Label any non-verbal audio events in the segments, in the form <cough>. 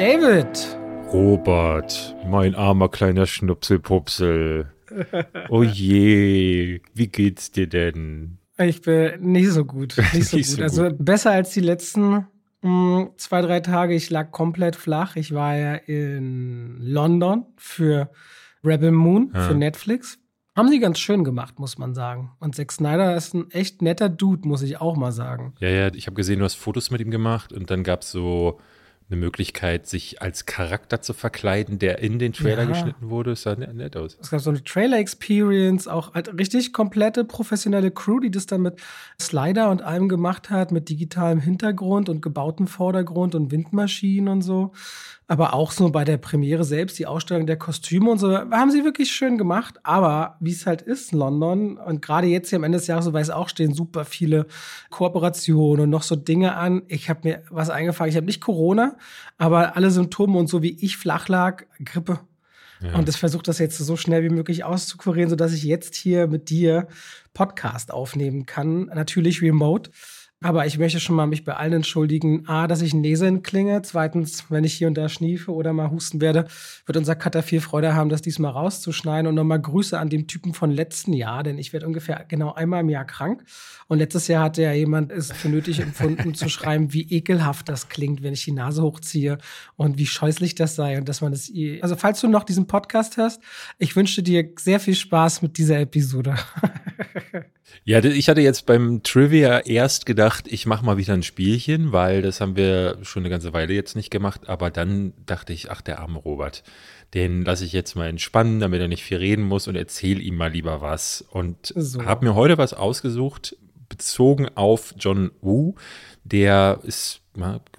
David. Robert, mein armer kleiner Schnupselpupsel. <laughs> Oh je, wie geht's dir denn? Ich bin nicht so gut. <laughs> Nicht so, nicht gut. so also gut. Besser als die letzten mh, hm, zwei, drei Tage. Ich lag komplett flach. Ich war ja in London für Rebel Moon, ja. für Netflix. Haben sie ganz schön gemacht, muss man sagen. Und Zack Snyder ist ein echt netter Dude, muss ich auch mal sagen. Ja, ja, ich habe gesehen, du hast Fotos mit ihm gemacht und dann gab es so eine Möglichkeit, sich als Charakter zu verkleiden, der in den Trailer ja. geschnitten wurde. Das sah nett aus. Es gab so eine Trailer-Experience, auch halt richtig komplette professionelle Crew, die das dann mit Slider und allem gemacht hat, mit digitalem Hintergrund und gebautem Vordergrund und Windmaschinen und so aber auch so bei der Premiere selbst, die Ausstellung der Kostüme und so, haben sie wirklich schön gemacht. Aber wie es halt ist in London und gerade jetzt hier am Ende des Jahres, so weiß auch, stehen super viele Kooperationen und noch so Dinge an. Ich habe mir was eingefangen. Ich habe nicht Corona, aber alle Symptome und so wie ich flach lag, Grippe. Ja. Und das versucht das jetzt so schnell wie möglich auszukurieren, sodass ich jetzt hier mit dir Podcast aufnehmen kann. Natürlich remote. Aber ich möchte schon mal mich bei allen entschuldigen. A, dass ich Näseln klinge. Zweitens, wenn ich hier und da schniefe oder mal husten werde, wird unser Cutter viel Freude haben, das diesmal rauszuschneiden. Und nochmal Grüße an den Typen von letzten Jahr, denn ich werde ungefähr genau einmal im Jahr krank. Und letztes Jahr hatte ja jemand es für nötig empfunden zu schreiben, wie ekelhaft das klingt, wenn ich die Nase hochziehe und wie scheußlich das sei und dass man es, also falls du noch diesen Podcast hörst, ich wünsche dir sehr viel Spaß mit dieser Episode. <laughs> Ja, ich hatte jetzt beim Trivia erst gedacht, ich mache mal wieder ein Spielchen, weil das haben wir schon eine ganze Weile jetzt nicht gemacht. Aber dann dachte ich, ach, der arme Robert, den lasse ich jetzt mal entspannen, damit er nicht viel reden muss und erzähle ihm mal lieber was. Und so. habe mir heute was ausgesucht, bezogen auf John Woo. Der ist,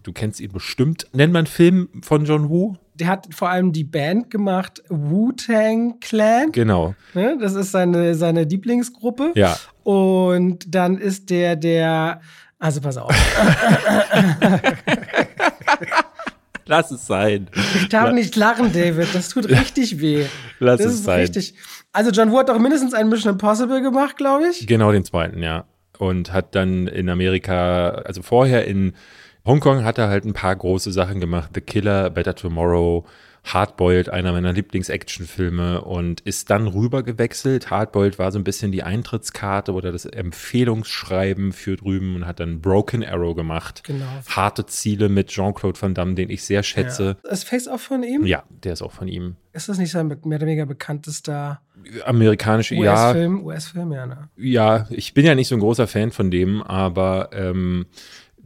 du kennst ihn bestimmt. Nennt man Film von John Woo? der hat vor allem die Band gemacht, Wu-Tang Clan. Genau. Ne, das ist seine, seine Lieblingsgruppe. Ja. Und dann ist der, der, also pass auf. <laughs> Lass es sein. Ich darf nicht lachen, David. Das tut richtig weh. Lass das es sein. Richtig. Also John Woo hat doch mindestens einen Mission Impossible gemacht, glaube ich. Genau, den zweiten, ja. Und hat dann in Amerika, also vorher in Hongkong hat er halt ein paar große Sachen gemacht. The Killer, Better Tomorrow, Hardboiled, einer meiner Lieblings-Actionfilme und ist dann rüber gewechselt. Hardboiled war so ein bisschen die Eintrittskarte oder das Empfehlungsschreiben für drüben und hat dann Broken Arrow gemacht. Genau. Harte Ziele mit Jean-Claude Van Damme, den ich sehr schätze. Ja. Ist Face auch von ihm? Ja, der ist auch von ihm. Ist das nicht sein mehr oder weniger bekanntester amerikanische US-Film? US-Film, ja, ne? Ja, ich bin ja nicht so ein großer Fan von dem, aber ähm,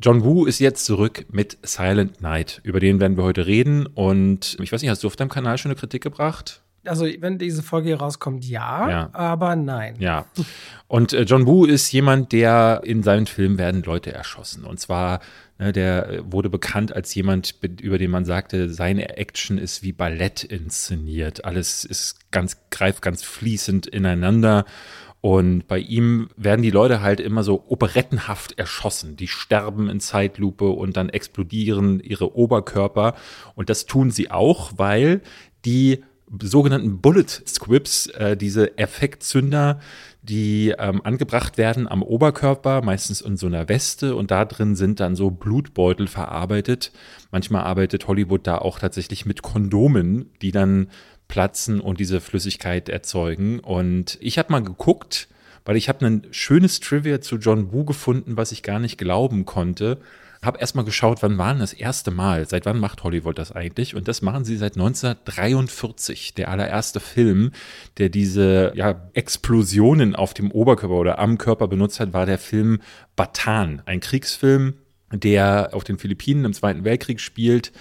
John Woo ist jetzt zurück mit Silent Night. Über den werden wir heute reden. Und ich weiß nicht, hast du auf deinem Kanal schon eine Kritik gebracht? Also, wenn diese Folge hier rauskommt, ja, ja. aber nein. Ja. Und äh, John Woo ist jemand, der in seinen Filmen werden Leute erschossen. Und zwar, ne, der wurde bekannt als jemand, über den man sagte, seine Action ist wie Ballett inszeniert. Alles ist ganz, greift ganz fließend ineinander. Und bei ihm werden die Leute halt immer so operettenhaft erschossen. Die sterben in Zeitlupe und dann explodieren ihre Oberkörper. Und das tun sie auch, weil die sogenannten Bullet Squibs, äh, diese Effektzünder, die ähm, angebracht werden am Oberkörper, meistens in so einer Weste und da drin sind dann so Blutbeutel verarbeitet. Manchmal arbeitet Hollywood da auch tatsächlich mit Kondomen, die dann platzen und diese Flüssigkeit erzeugen. Und ich habe mal geguckt, weil ich habe ein schönes Trivia zu John Woo gefunden, was ich gar nicht glauben konnte. Habe erstmal geschaut, wann war denn das erste Mal? Seit wann macht Hollywood das eigentlich? Und das machen sie seit 1943. Der allererste Film, der diese ja, Explosionen auf dem Oberkörper oder am Körper benutzt hat, war der Film Batan, ein Kriegsfilm, der auf den Philippinen im Zweiten Weltkrieg spielt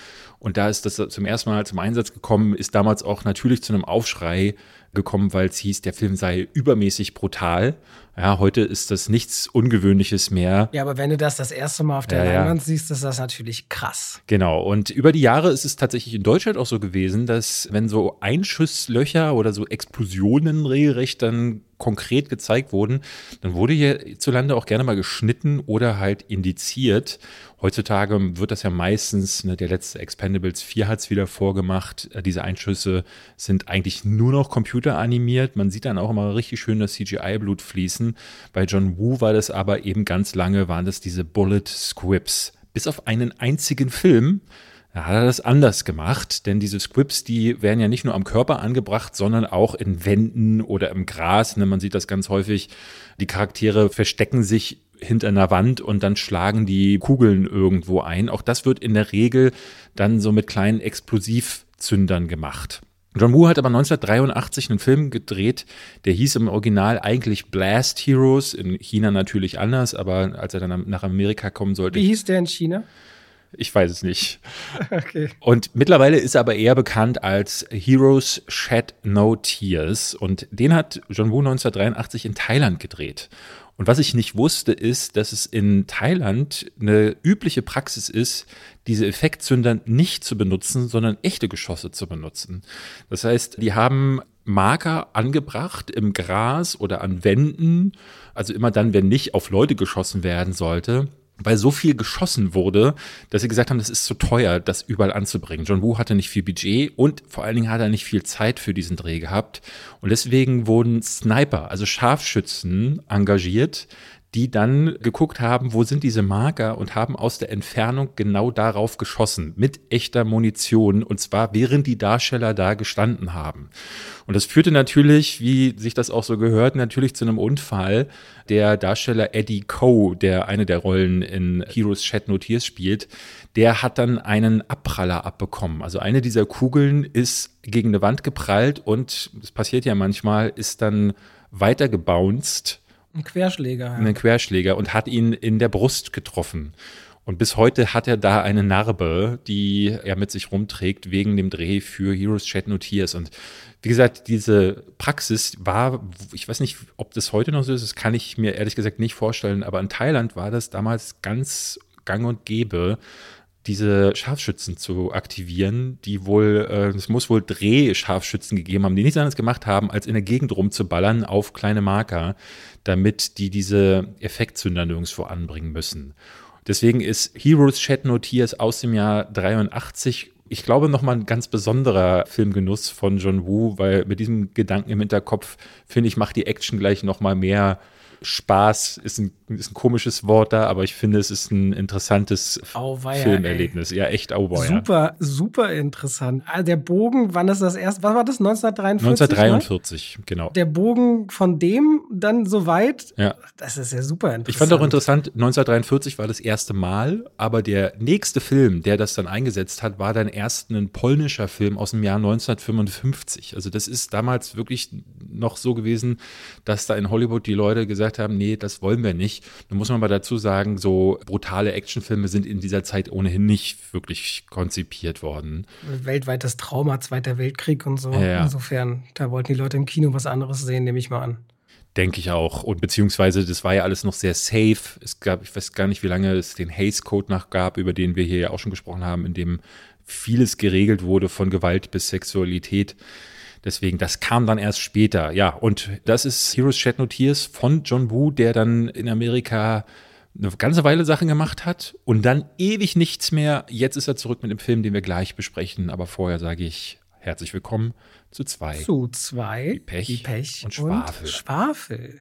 und da ist das zum ersten Mal zum Einsatz gekommen, ist damals auch natürlich zu einem Aufschrei gekommen, weil es hieß, der Film sei übermäßig brutal. Ja, heute ist das nichts Ungewöhnliches mehr. Ja, aber wenn du das das erste Mal auf der ja, Leinwand ja. siehst, ist das natürlich krass. Genau. Und über die Jahre ist es tatsächlich in Deutschland auch so gewesen, dass wenn so Einschusslöcher oder so Explosionen regelrecht dann konkret gezeigt wurden, dann wurde hierzulande auch gerne mal geschnitten oder halt indiziert. Heutzutage wird das ja meistens, ne, der letzte Expendables 4 hat es wieder vorgemacht, äh, diese Einschüsse sind eigentlich nur noch computeranimiert. Man sieht dann auch immer richtig schön das CGI-Blut fließen. Bei John Woo war das aber eben ganz lange, waren das diese Bullet Squibs. Bis auf einen einzigen Film, Da hat er das anders gemacht, denn diese Squibs, die werden ja nicht nur am Körper angebracht, sondern auch in Wänden oder im Gras. Ne? Man sieht das ganz häufig. Die Charaktere verstecken sich hinter einer Wand und dann schlagen die Kugeln irgendwo ein. Auch das wird in der Regel dann so mit kleinen Explosivzündern gemacht. John Woo hat aber 1983 einen Film gedreht, der hieß im Original eigentlich Blast Heroes, in China natürlich anders, aber als er dann nach Amerika kommen sollte. Wie hieß der in China? Ich weiß es nicht. <laughs> Okay. Und mittlerweile ist er aber eher bekannt als Heroes Shed No Tears. Und den hat John Woo 1983 in Thailand gedreht. Und was ich nicht wusste, ist, dass es in Thailand eine übliche Praxis ist, diese Effektzünder nicht zu benutzen, sondern echte Geschosse zu benutzen. Das heißt, die haben Marker angebracht im Gras oder an Wänden, also immer dann, wenn nicht auf Leute geschossen werden sollte weil so viel geschossen wurde, dass sie gesagt haben, das ist zu teuer, das überall anzubringen. John Woo hatte nicht viel Budget und vor allen Dingen hat er nicht viel Zeit für diesen Dreh gehabt. Und deswegen wurden Sniper, also Scharfschützen, engagiert, die dann geguckt haben, wo sind diese Marker und haben aus der Entfernung genau darauf geschossen, mit echter Munition, und zwar während die Darsteller da gestanden haben. Und das führte natürlich, wie sich das auch so gehört, natürlich zu einem Unfall. Der Darsteller Eddie Coe, der eine der Rollen in Heroes Chat Notiers spielt, der hat dann einen Abpraller abbekommen. Also eine dieser Kugeln ist gegen eine Wand geprallt und, das passiert ja manchmal, ist dann weiter gebounced ein Querschläger. Ja. Einen Querschläger und hat ihn in der Brust getroffen. Und bis heute hat er da eine Narbe, die er mit sich rumträgt, wegen dem Dreh für Heroes Chat No Tears. Und wie gesagt, diese Praxis war, ich weiß nicht, ob das heute noch so ist, das kann ich mir ehrlich gesagt nicht vorstellen, aber in Thailand war das damals ganz gang und gäbe, diese Scharfschützen zu aktivieren, die wohl, äh, es muss wohl Drehscharfschützen gegeben haben, die nichts anderes gemacht haben, als in der Gegend rumzuballern auf kleine Marker, damit die diese Effektzünder nirgendwo anbringen müssen. Deswegen ist Heroes Chat No Tears aus dem Jahr 83 ich glaube, nochmal ein ganz besonderer Filmgenuss von John Woo, weil mit diesem Gedanken im Hinterkopf, finde ich, macht die Action gleich nochmal mehr Spaß ist ein, ist ein komisches Wort da, aber ich finde, es ist ein interessantes Auweia, Filmerlebnis. Ey. Ja, echt Auweia. Super, super interessant. Also der Bogen, wann ist das erst? Was war das? 1943? 1943, ne? genau. Der Bogen von dem dann so weit, ja. das ist ja super interessant. Ich fand auch interessant, 1943 war das erste Mal, aber der nächste Film, der das dann eingesetzt hat, war dann erst ein polnischer Film aus dem Jahr 1955. Also das ist damals wirklich noch so gewesen, dass da in Hollywood die Leute gesagt gesagt haben, nee, das wollen wir nicht. Nun muss man mal dazu sagen, so brutale Actionfilme sind in dieser Zeit ohnehin nicht wirklich konzipiert worden. Weltweites Trauma, Zweiter Weltkrieg und so. Ja. Insofern, da wollten die Leute im Kino was anderes sehen, nehme ich mal an. Denke ich auch. Und beziehungsweise, das war ja alles noch sehr safe. Es gab, ich weiß gar nicht, wie lange es den Haze Code noch gab, über den wir hier ja auch schon gesprochen haben, in dem vieles geregelt wurde, von Gewalt bis Sexualität. Deswegen, das kam dann erst später. Ja, und das ist Heroes Shed No Tears von John Woo, der dann in Amerika eine ganze Weile Sachen gemacht hat und dann ewig nichts mehr. Jetzt ist er zurück mit dem Film, den wir gleich besprechen. Aber vorher sage ich herzlich willkommen zu zwei. Zu zwei. Wie Pech, Wie Pech und Schwafel. Und Schwafel.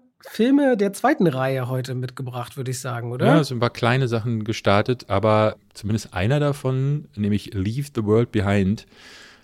Filme der zweiten Reihe heute mitgebracht, würde ich sagen, oder? Ja, es sind ein paar kleine Sachen gestartet, aber zumindest einer davon, nämlich Leave the World Behind,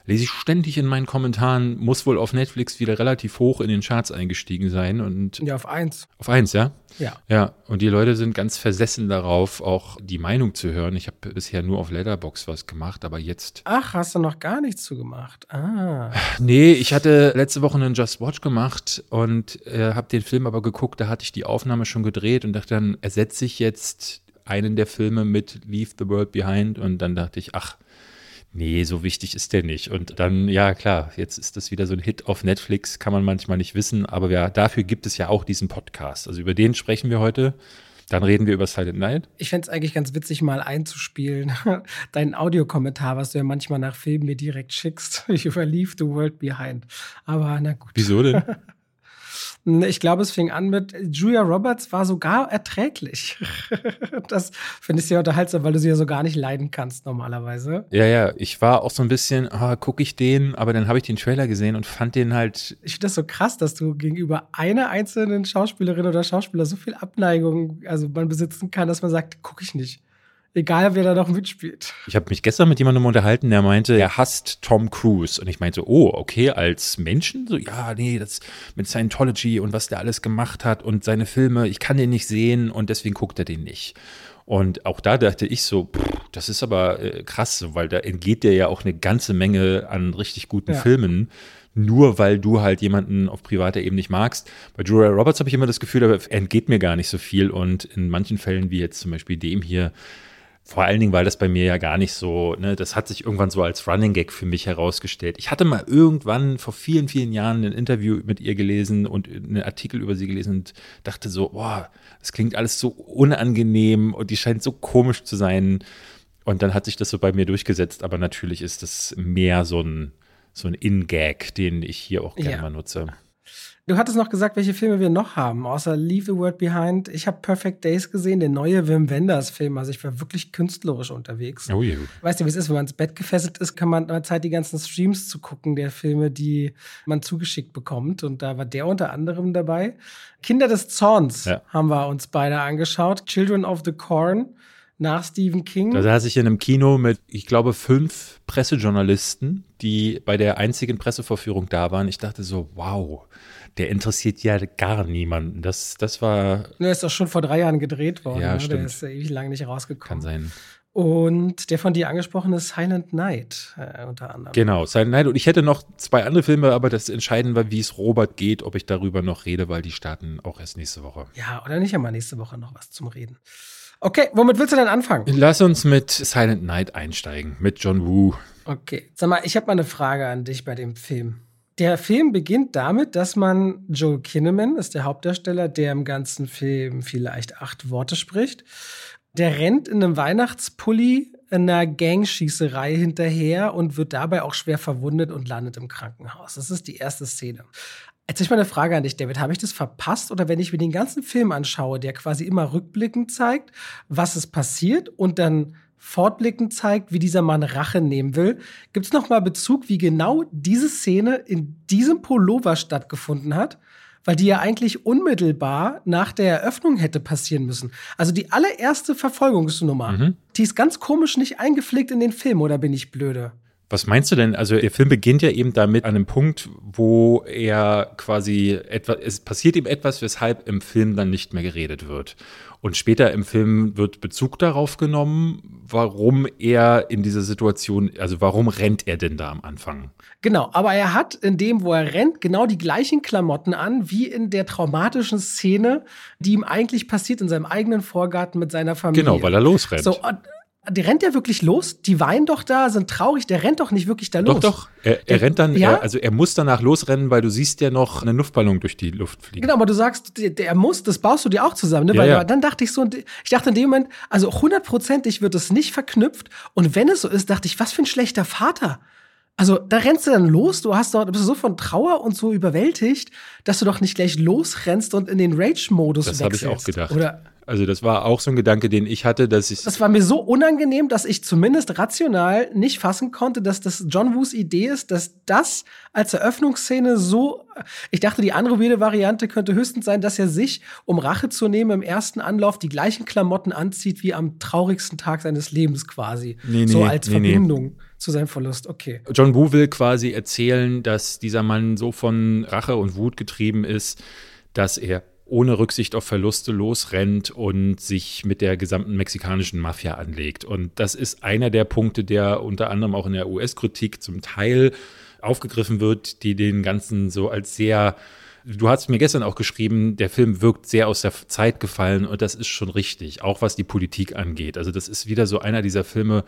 lese ich ständig in meinen Kommentaren, muss wohl auf Netflix wieder relativ hoch in den Charts eingestiegen sein und ja, auf eins. auf eins, ja? Ja. Ja, und die Leute sind ganz versessen darauf, auch die Meinung zu hören. Ich habe bisher nur auf Letterbox was gemacht, aber jetzt. Ach, hast du noch gar nichts zu gemacht? Ah. Nee, ich hatte letzte Woche einen Just Watch gemacht und äh, habe den Film aber geguckt, da hatte ich die Aufnahme schon gedreht und dachte dann, ersetze ich jetzt einen der Filme mit Leave the World Behind und dann dachte ich, ach, nee, so wichtig ist der nicht. Und dann, ja klar, jetzt ist das wieder so ein Hit auf Netflix, kann man manchmal nicht wissen, aber ja, dafür gibt es ja auch diesen Podcast. Also über den sprechen wir heute. Dann reden wir über Silent Night. Ich fände es eigentlich ganz witzig, mal einzuspielen. <laughs> Deinen Audiokommentar, was du ja manchmal nach Filmen mir direkt schickst. <laughs> Ich über Leave the World Behind. Aber na gut. Wieso denn? <laughs> Ich glaube, es fing an mit Julia Roberts war sogar erträglich. <laughs> Das finde ich sehr unterhaltsam, weil du sie ja so gar nicht leiden kannst normalerweise. Ja, ja, ich war auch so ein bisschen, ah, gucke ich den, aber dann habe ich den Trailer gesehen und fand den halt, Ich finde das so krass, dass du gegenüber einer einzelnen Schauspielerin oder Schauspieler so viel Abneigung, also man besitzen kann, dass man sagt, gucke ich nicht. Egal, wer da noch mitspielt. ich habe mich gestern mit jemandem unterhalten, der meinte, er hasst Tom Cruise. Und ich meinte, oh, okay, als Menschen? So, ja, nee, das mit Scientology und was der alles gemacht hat und seine Filme, ich kann den nicht sehen und deswegen guckt er den nicht. Und auch da dachte ich so, pff, das ist aber äh, krass, weil da entgeht dir ja auch eine ganze Menge an richtig guten Ja. Filmen, nur weil du halt jemanden auf privater Ebene nicht magst. Bei Julia Roberts habe ich immer das Gefühl, da entgeht mir gar nicht so viel und in manchen Fällen, wie jetzt zum Beispiel dem hier, vor allen Dingen, weil das bei mir ja gar nicht so, ne, das hat sich irgendwann so als Running Gag für mich herausgestellt. Ich hatte mal irgendwann vor vielen, vielen Jahren ein Interview mit ihr gelesen und einen Artikel über sie gelesen und dachte so, boah, das klingt alles so unangenehm und die scheint so komisch zu sein. Und dann hat sich das so bei mir durchgesetzt, aber natürlich ist das mehr so ein, so ein In-Gag, den ich hier auch gerne Ja. mal nutze. Du hattest noch gesagt, welche Filme wir noch haben, außer Leave the World Behind. Ich habe Perfect Days gesehen, der neue Wim Wenders Film. Also ich war wirklich künstlerisch unterwegs. Oh je. Weißt du, wie es ist, wenn man ins Bett gefesselt ist, kann man mal Zeit, die ganzen Streams zu gucken, der Filme, die man zugeschickt bekommt. Und da war der unter anderem dabei. Kinder des Zorns Ja. haben wir uns beide angeschaut. Children of the Corn nach Stephen King. Da saß ich in einem Kino mit, ich glaube, fünf Pressejournalisten, die bei der einzigen Pressevorführung da waren. Ich dachte so, wow, der interessiert ja gar niemanden. Das, das war, Der ist doch schon vor drei Jahren gedreht worden. Ja, ne? Der stimmt. ist ja ewig lang nicht kann rausgekommen. sein. Und der von dir angesprochene Silent Night äh, unter anderem. Genau, Silent Night. Und ich hätte noch zwei andere Filme, aber das Entscheidende war, wie es Robert geht, ob ich darüber noch rede, weil die starten auch erst nächste Woche. Ja, oder nicht einmal nächste Woche noch was zum Reden. Okay, womit willst du denn anfangen? Lass uns mit Silent Night einsteigen, mit John Woo. Okay, sag mal, ich habe mal eine Frage an dich bei dem Film. Der Film beginnt damit, dass man Joel Kinnaman, ist der Hauptdarsteller, der im ganzen Film vielleicht acht Worte spricht. Der rennt in einem Weihnachtspulli einer Gangschießerei hinterher und wird dabei auch schwer verwundet und landet im Krankenhaus. Das ist die erste Szene. Jetzt mal eine Frage an dich, David. Habe ich das verpasst? Oder wenn ich mir den ganzen Film anschaue, der quasi immer rückblickend zeigt, was ist passiert und dann fortblickend zeigt, wie dieser Mann Rache nehmen will, gibt es noch mal Bezug, wie genau diese Szene in diesem Pullover stattgefunden hat? Weil die ja eigentlich unmittelbar nach der Eröffnung hätte passieren müssen. Also die allererste Verfolgungsnummer, Mhm. die ist ganz komisch nicht eingepflegt in den Film, oder bin ich blöde? Was meinst du denn? Also der Film beginnt ja eben damit an einem Punkt, wo er quasi etwas, es passiert ihm etwas, weshalb im Film dann nicht mehr geredet wird. Und später im Film wird Bezug darauf genommen, warum er in dieser Situation, also warum rennt er denn da am Anfang? Genau, aber er hat in dem, wo er rennt, genau die gleichen Klamotten an, wie in der traumatischen Szene, die ihm eigentlich passiert in seinem eigenen Vorgarten mit seiner Familie. Genau, weil er losrennt. So, der rennt ja wirklich los. Die weinen doch da, sind traurig. Der rennt doch nicht wirklich da los. Doch, doch. Er, er rennt dann, Ja? er, also er muss danach losrennen, weil du siehst ja noch einen Luftballon durch die Luft fliegen. Genau, aber du sagst, der, der muss, das baust du dir auch zusammen, ne? Ja, Weil ja. dann dachte ich so, ich dachte in dem Moment, also hundertprozentig wird es nicht verknüpft. Und wenn es so ist, dachte ich, was für ein schlechter Vater. Also da rennst du dann los, du hast doch, du bist so von Trauer und so überwältigt, dass du doch nicht gleich losrennst und in den Rage-Modus Das wechselst. habe ich auch gedacht. Oder Also das war auch so ein Gedanke, den ich hatte, dass ich das war mir so unangenehm, dass ich zumindest rational nicht fassen konnte, dass das John Woos Idee ist, dass das als Eröffnungsszene so. Ich dachte, die andere weirde Variante könnte höchstens sein, dass er sich, um Rache zu nehmen, im ersten Anlauf die gleichen Klamotten anzieht wie am traurigsten Tag seines Lebens quasi. Nee, so nee, als nee, nee. Verbindung zu seinem Verlust. Okay. John Woo will quasi erzählen, dass dieser Mann so von Rache und Wut getrieben ist, dass er ohne Rücksicht auf Verluste losrennt und sich mit der gesamten mexikanischen Mafia anlegt. Und das ist einer der Punkte, der unter anderem auch in der US-Kritik zum Teil aufgegriffen wird, die den Ganzen so als sehr Du hast mir gestern auch geschrieben, der Film wirkt sehr aus der Zeit gefallen und das ist schon richtig, auch was die Politik angeht. Also das ist wieder so einer dieser Filme,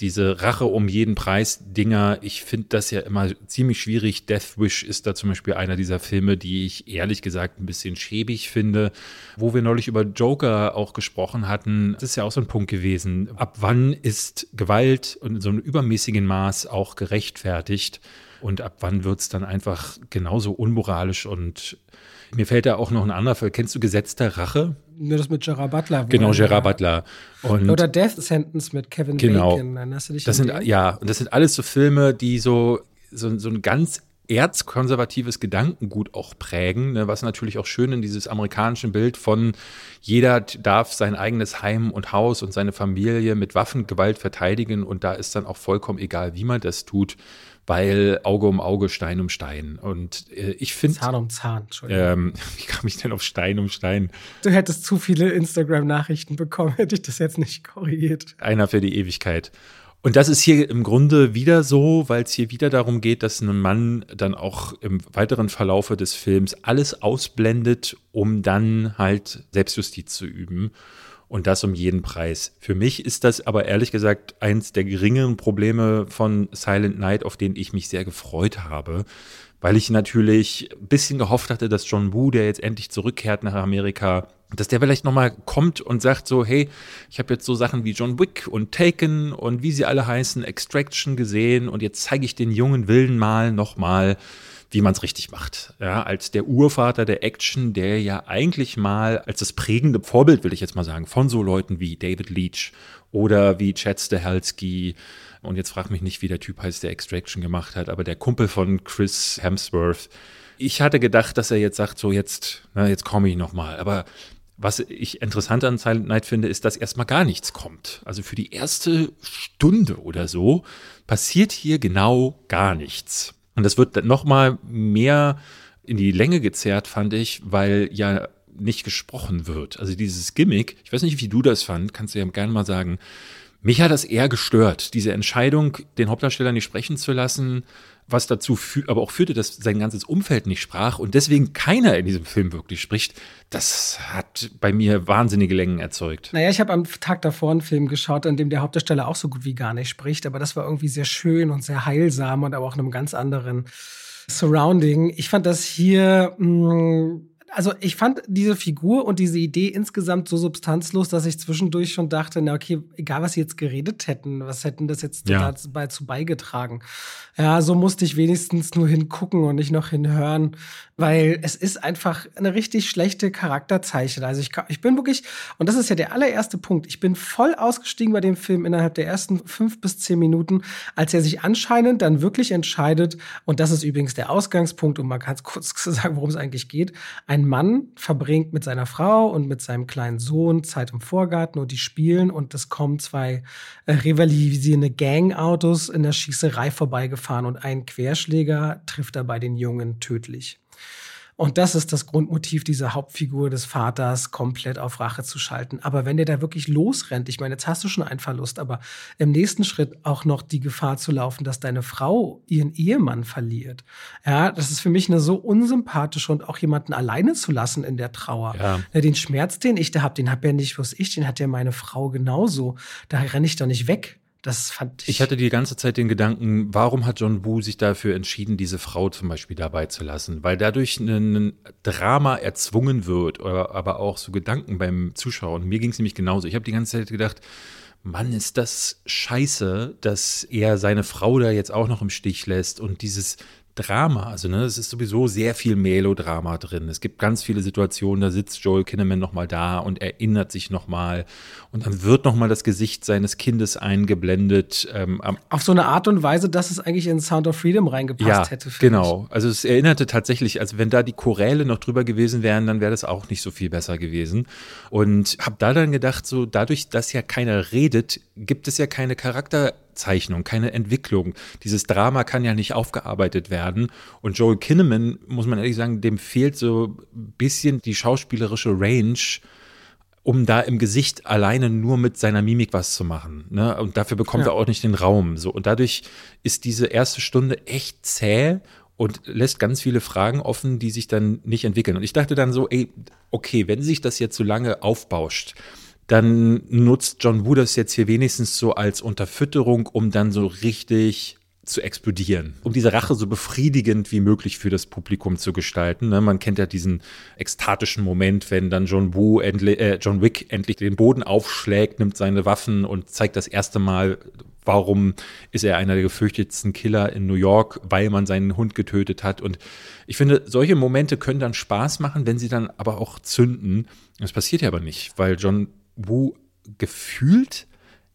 diese Rache um jeden Preis Dinger. Ich finde das ja immer ziemlich schwierig. Death Wish ist da zum Beispiel einer dieser Filme, die ich ehrlich gesagt ein bisschen schäbig finde. Wo wir neulich über Joker auch gesprochen hatten, das ist ja auch so ein Punkt gewesen. Ab wann ist Gewalt in so einem übermäßigen Maß auch gerechtfertigt? Und ab wann wird es dann einfach genauso unmoralisch und mir fällt da auch noch ein anderer Fall. Kennst du Gesetz der Rache? Nur das mit Gerard Butler. Genau, er- Gerard Butler. Und Oder Death Sentence mit Kevin Genau. Bacon. Erinnerst du dich das sind, ja, und das sind alles so Filme, die so, so, so ein ganz erzkonservatives Gedankengut auch prägen, ne, was natürlich auch schön in dieses amerikanische Bild von jeder darf sein eigenes Heim und Haus und seine Familie mit Waffengewalt verteidigen und da ist dann auch vollkommen egal, wie man das tut, weil Auge um Auge, Stein um Stein. Und äh, ich finde, Zahn um Zahn, Entschuldigung. ähm, <laughs> wie kam ich denn auf Stein um Stein? Du hättest zu viele Instagram-Nachrichten bekommen, hätte ich das jetzt nicht korrigiert. Einer für die Ewigkeit. Und das ist hier im Grunde wieder so, weil es hier wieder darum geht, dass ein Mann dann auch im weiteren Verlaufe des Films alles ausblendet, um dann halt Selbstjustiz zu üben. Und das um jeden Preis. Für mich ist das aber ehrlich gesagt eins der geringeren Probleme von Silent Night, auf den ich mich sehr gefreut habe, weil ich natürlich ein bisschen gehofft hatte, dass John Woo, der jetzt endlich zurückkehrt nach Amerika, dass der vielleicht nochmal kommt und sagt so, hey, ich habe jetzt so Sachen wie John Wick und Taken und wie sie alle heißen, Extraction gesehen und jetzt zeige ich den jungen Willen mal nochmal, wie man es richtig macht. Ja, als der Urvater der Action, der ja eigentlich mal als das prägende Vorbild, will ich jetzt mal sagen, von so Leuten wie David Leach oder wie Chad Stahelski und jetzt frag mich nicht, wie der Typ heißt, der Extraction gemacht hat, aber der Kumpel von Chris Hemsworth. Ich hatte gedacht, dass er jetzt sagt, so jetzt, na, jetzt komme ich noch mal. Aber was ich interessant an Silent Night finde, ist, dass erstmal gar nichts kommt. Also für die erste Stunde oder so passiert hier genau gar nichts. Und das wird noch mal mehr in die Länge gezerrt, fand ich, weil ja nicht gesprochen wird. Also dieses Gimmick, ich weiß nicht, wie du das fand, kannst du ja gerne mal sagen. Mich hat das eher gestört, diese Entscheidung, den Hauptdarsteller nicht sprechen zu lassen, was dazu aber auch führte, dass sein ganzes Umfeld nicht sprach und deswegen keiner in diesem Film wirklich spricht. Das hat bei mir wahnsinnige Längen erzeugt. Naja, ich habe am Tag davor einen Film geschaut, in dem der Hauptdarsteller auch so gut wie gar nicht spricht, aber das war irgendwie sehr schön und sehr heilsam und aber auch in einem ganz anderen Surrounding. Ich fand das hier, mh, also ich fand diese Figur und diese Idee insgesamt so substanzlos, dass ich zwischendurch schon dachte, na okay, egal was sie jetzt geredet hätten, was hätten das jetzt Ja. dazu beigetragen. Ja, so musste ich wenigstens nur hingucken und nicht noch hinhören, weil es ist einfach eine richtig schlechte Charakterzeichnung. Also ich, ich bin wirklich, und das ist ja der allererste Punkt, ich bin voll ausgestiegen bei dem Film innerhalb der ersten fünf bis zehn Minuten, als er sich anscheinend dann wirklich entscheidet, und das ist übrigens der Ausgangspunkt, um mal ganz kurz <laughs> zu sagen, worum es eigentlich geht, ein ein Mann verbringt mit seiner Frau und mit seinem kleinen Sohn Zeit im Vorgarten und die spielen und es kommen zwei äh, rivalisierende Gangautos in der Schießerei vorbeigefahren und ein Querschläger trifft dabei den Jungen tödlich. Und das ist das Grundmotiv dieser Hauptfigur des Vaters, komplett auf Rache zu schalten. Aber wenn der da wirklich losrennt, ich meine, jetzt hast du schon einen Verlust, aber im nächsten Schritt auch noch die Gefahr zu laufen, dass deine Frau ihren Ehemann verliert. Ja, das ist für mich eine so unsympathische und auch jemanden alleine zu lassen in der Trauer. Ja. Den Schmerz, den ich da habe, den hab ja nicht was ich, den hat ja meine Frau genauso. Da renne ich doch nicht weg. Das fand ich. Ich hatte die ganze Zeit den Gedanken, warum hat John Woo sich dafür entschieden, diese Frau zum Beispiel dabei zu lassen? Weil dadurch ein Drama erzwungen wird, oder aber auch so Gedanken beim Zuschauer. Und mir ging es nämlich genauso. Ich habe die ganze Zeit gedacht, Mann, ist das scheiße, dass er seine Frau da jetzt auch noch im Stich lässt und dieses Drama. Also, ne, es ist sowieso sehr viel Melodrama drin. Es gibt ganz viele Situationen, da sitzt Joel Kinnaman nochmal da und erinnert sich nochmal. Und dann wird nochmal das Gesicht seines Kindes eingeblendet. Ähm, Auf so eine Art und Weise, dass es eigentlich in Sound of Freedom reingepasst ja, hätte. Genau. Ich. Also, es erinnerte tatsächlich, also wenn da die Choräle noch drüber gewesen wären, dann wäre das auch nicht so viel besser gewesen. Und habe da dann gedacht, so dadurch, dass ja keiner redet, gibt es ja keine Charakter Zeichnung, keine Entwicklung. Dieses Drama kann ja nicht aufgearbeitet werden. Und Joel Kinnaman, muss man ehrlich sagen, dem fehlt so ein bisschen die schauspielerische Range, um da im Gesicht alleine nur mit seiner Mimik was zu machen. Ne? Und dafür bekommt ja. er auch nicht den Raum. So. Und dadurch ist diese erste Stunde echt zäh und lässt ganz viele Fragen offen, die sich dann nicht entwickeln. Und ich dachte dann so, ey, okay, wenn sich das jetzt so lange aufbauscht, dann nutzt John Woo das jetzt hier wenigstens so als Unterfütterung, um dann so richtig zu explodieren, um diese Rache so befriedigend wie möglich für das Publikum zu gestalten. Ne? Man kennt ja diesen ekstatischen Moment, wenn dann John Woo äh, John Wick endlich den Boden aufschlägt, nimmt seine Waffen und zeigt das erste Mal, warum ist er einer der gefürchtetsten Killer in New York, weil man seinen Hund getötet hat. Und ich finde, solche Momente können dann Spaß machen, wenn sie dann aber auch zünden. Das passiert ja aber nicht, weil John Wu gefühlt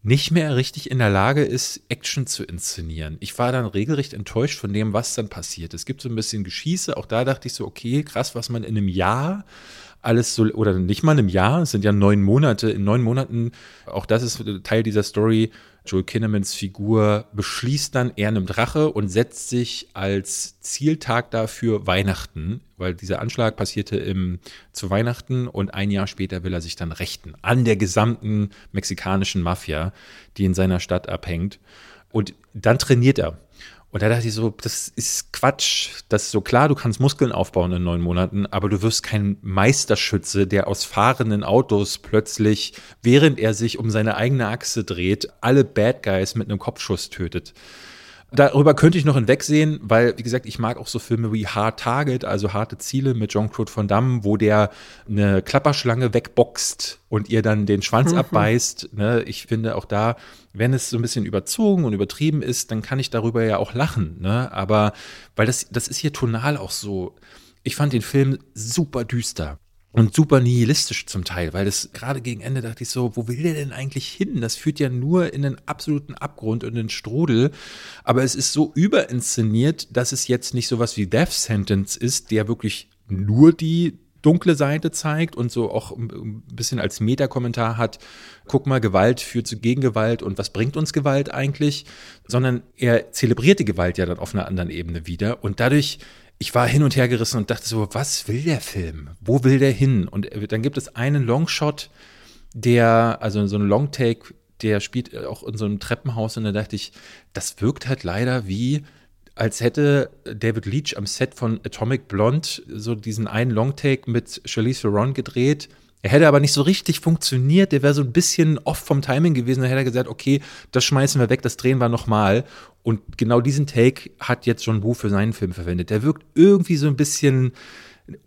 nicht mehr richtig in der Lage ist, Action zu inszenieren. Ich war dann regelrecht enttäuscht von dem, was dann passiert. Es gibt so ein bisschen Geschieße. Auch da dachte ich so, okay, krass, was man in einem Jahr alles so, oder nicht mal in einem Jahr, es sind ja neun Monate. In neun Monaten, auch das ist Teil dieser Story, Joel Kinnemans Figur beschließt dann, er nimmt Rache und setzt sich als Zieltag dafür Weihnachten, weil dieser Anschlag passierte im, zu Weihnachten und ein Jahr später will er sich dann rächten an der gesamten mexikanischen Mafia, die in seiner Stadt abhängt. Und dann trainiert er. Und da dachte ich so, das ist Quatsch. Das ist so klar, du kannst Muskeln aufbauen in neun Monaten, aber du wirst kein Meisterschütze, der aus fahrenden Autos plötzlich, während er sich um seine eigene Achse dreht, alle Bad Guys mit einem Kopfschuss tötet. Darüber könnte ich noch hinwegsehen, weil, wie gesagt, ich mag auch so Filme wie Hard Target, also harte Ziele mit Jean-Claude Van Damme, wo der eine Klapperschlange wegboxt und ihr dann den Schwanz mhm. abbeißt. Ne? Ich finde auch da, wenn es so ein bisschen überzogen und übertrieben ist, dann kann ich darüber ja auch lachen. Ne? Aber, weil das, das ist hier tonal auch so. Ich fand den Film super düster und super nihilistisch zum Teil, weil das gerade gegen Ende dachte ich so, wo will der denn eigentlich hin? Das führt ja nur in den absoluten Abgrund und den Strudel. Aber es ist so überinszeniert, dass es jetzt nicht sowas wie Death Sentence ist, der wirklich nur die dunkle Seite zeigt und so auch ein bisschen als Metakommentar hat, guck mal, Gewalt führt zu Gegengewalt und was bringt uns Gewalt eigentlich, sondern er zelebriert die Gewalt ja dann auf einer anderen Ebene wieder und dadurch ich war hin und her gerissen und dachte so, was will der Film? Wo will der hin? Und dann gibt es einen Longshot, der, also so ein Longtake, der spielt auch in so einem Treppenhaus und da dachte ich, das wirkt halt leider wie, als hätte David Leach am Set von Atomic Blonde so diesen einen Longtake mit Charlize Theron gedreht. Er hätte aber nicht so richtig funktioniert, der wäre so ein bisschen off vom Timing gewesen. Da hätte er gesagt, okay, das schmeißen wir weg, das drehen wir nochmal. Und genau diesen Take hat jetzt John Woo für seinen Film verwendet. Der wirkt irgendwie so ein bisschen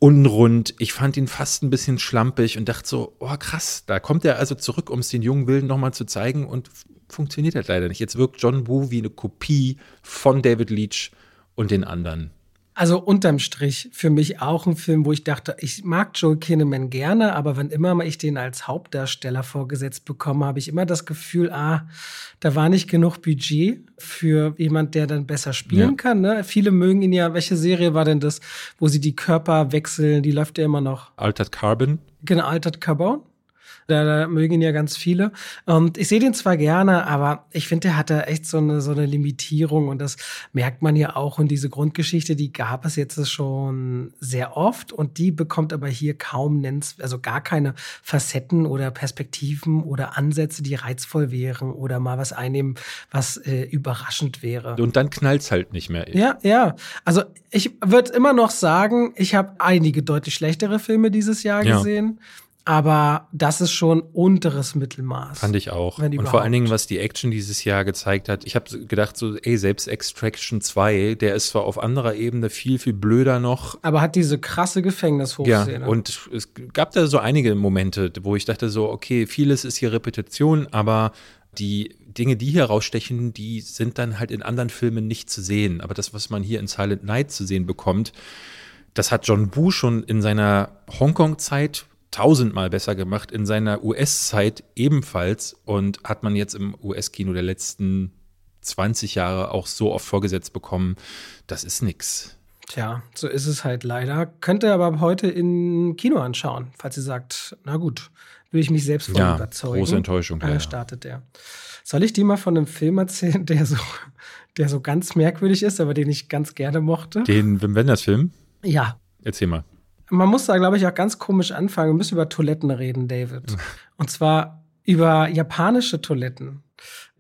unrund. Ich fand ihn fast ein bisschen schlampig und dachte so, oh krass, da kommt er also zurück, um es den jungen Wilden nochmal zu zeigen und funktioniert halt leider nicht. Jetzt wirkt John Woo wie eine Kopie von David Leach und den anderen. Also unterm Strich für mich auch ein Film, wo ich dachte, ich mag Joel Kinnaman gerne, aber wenn immer ich den als Hauptdarsteller vorgesetzt bekomme, habe ich immer das Gefühl, ah, da war nicht genug Budget für jemand, der dann besser spielen ja. kann. Ne? Viele mögen ihn ja. Welche Serie war denn das, wo sie die Körper wechseln? Die läuft ja immer noch. Altered Carbon. Genau, Altered Carbon. Da, da mögen ihn ja ganz viele. Und ich sehe den zwar gerne, aber ich finde, der hat da echt so eine, so eine Limitierung. Und das merkt man ja auch. Und diese Grundgeschichte, die gab es jetzt schon sehr oft. Und die bekommt aber hier kaum nennens, also gar keine Facetten oder Perspektiven oder Ansätze, die reizvoll wären oder mal was einnehmen, was äh, überraschend wäre. Und dann knallt's halt nicht mehr. Ja, ja. Also ich würde immer noch sagen, ich habe einige deutlich schlechtere Filme dieses Jahr ja. gesehen aber das ist schon unteres Mittelmaß. Fand ich auch. Und vor allen Dingen, was die Action dieses Jahr gezeigt hat, ich habe gedacht, so, ey, selbst Extraction 2, der ist zwar auf anderer Ebene viel, viel blöder noch. Aber hat diese krasse Gefängnishochszene. Ja, und es gab da so einige Momente, wo ich dachte so, okay, vieles ist hier Repetition, aber die Dinge, die hier rausstechen, die sind dann halt in anderen Filmen nicht zu sehen. Aber das, was man hier in Silent Night zu sehen bekommt, das hat John Boo schon in seiner Hongkong-Zeit tausendmal besser gemacht, in seiner US-Zeit ebenfalls und hat man jetzt im US-Kino der letzten 20 Jahre auch so oft vorgesetzt bekommen, das ist nix. Tja, so ist es halt leider. Könnt ihr aber heute im Kino anschauen, falls ihr sagt, na gut, will ich mich selbst von ja, überzeugen. Große Enttäuschung. Äh, startet der. Soll ich dir mal von einem Film erzählen, der so, der so ganz merkwürdig ist, aber den ich ganz gerne mochte? Den Wim Wenders Film? Ja. Erzähl mal man muss da, glaube ich, auch ganz komisch anfangen. Wir müssen über Toiletten reden, David. Und zwar über japanische Toiletten.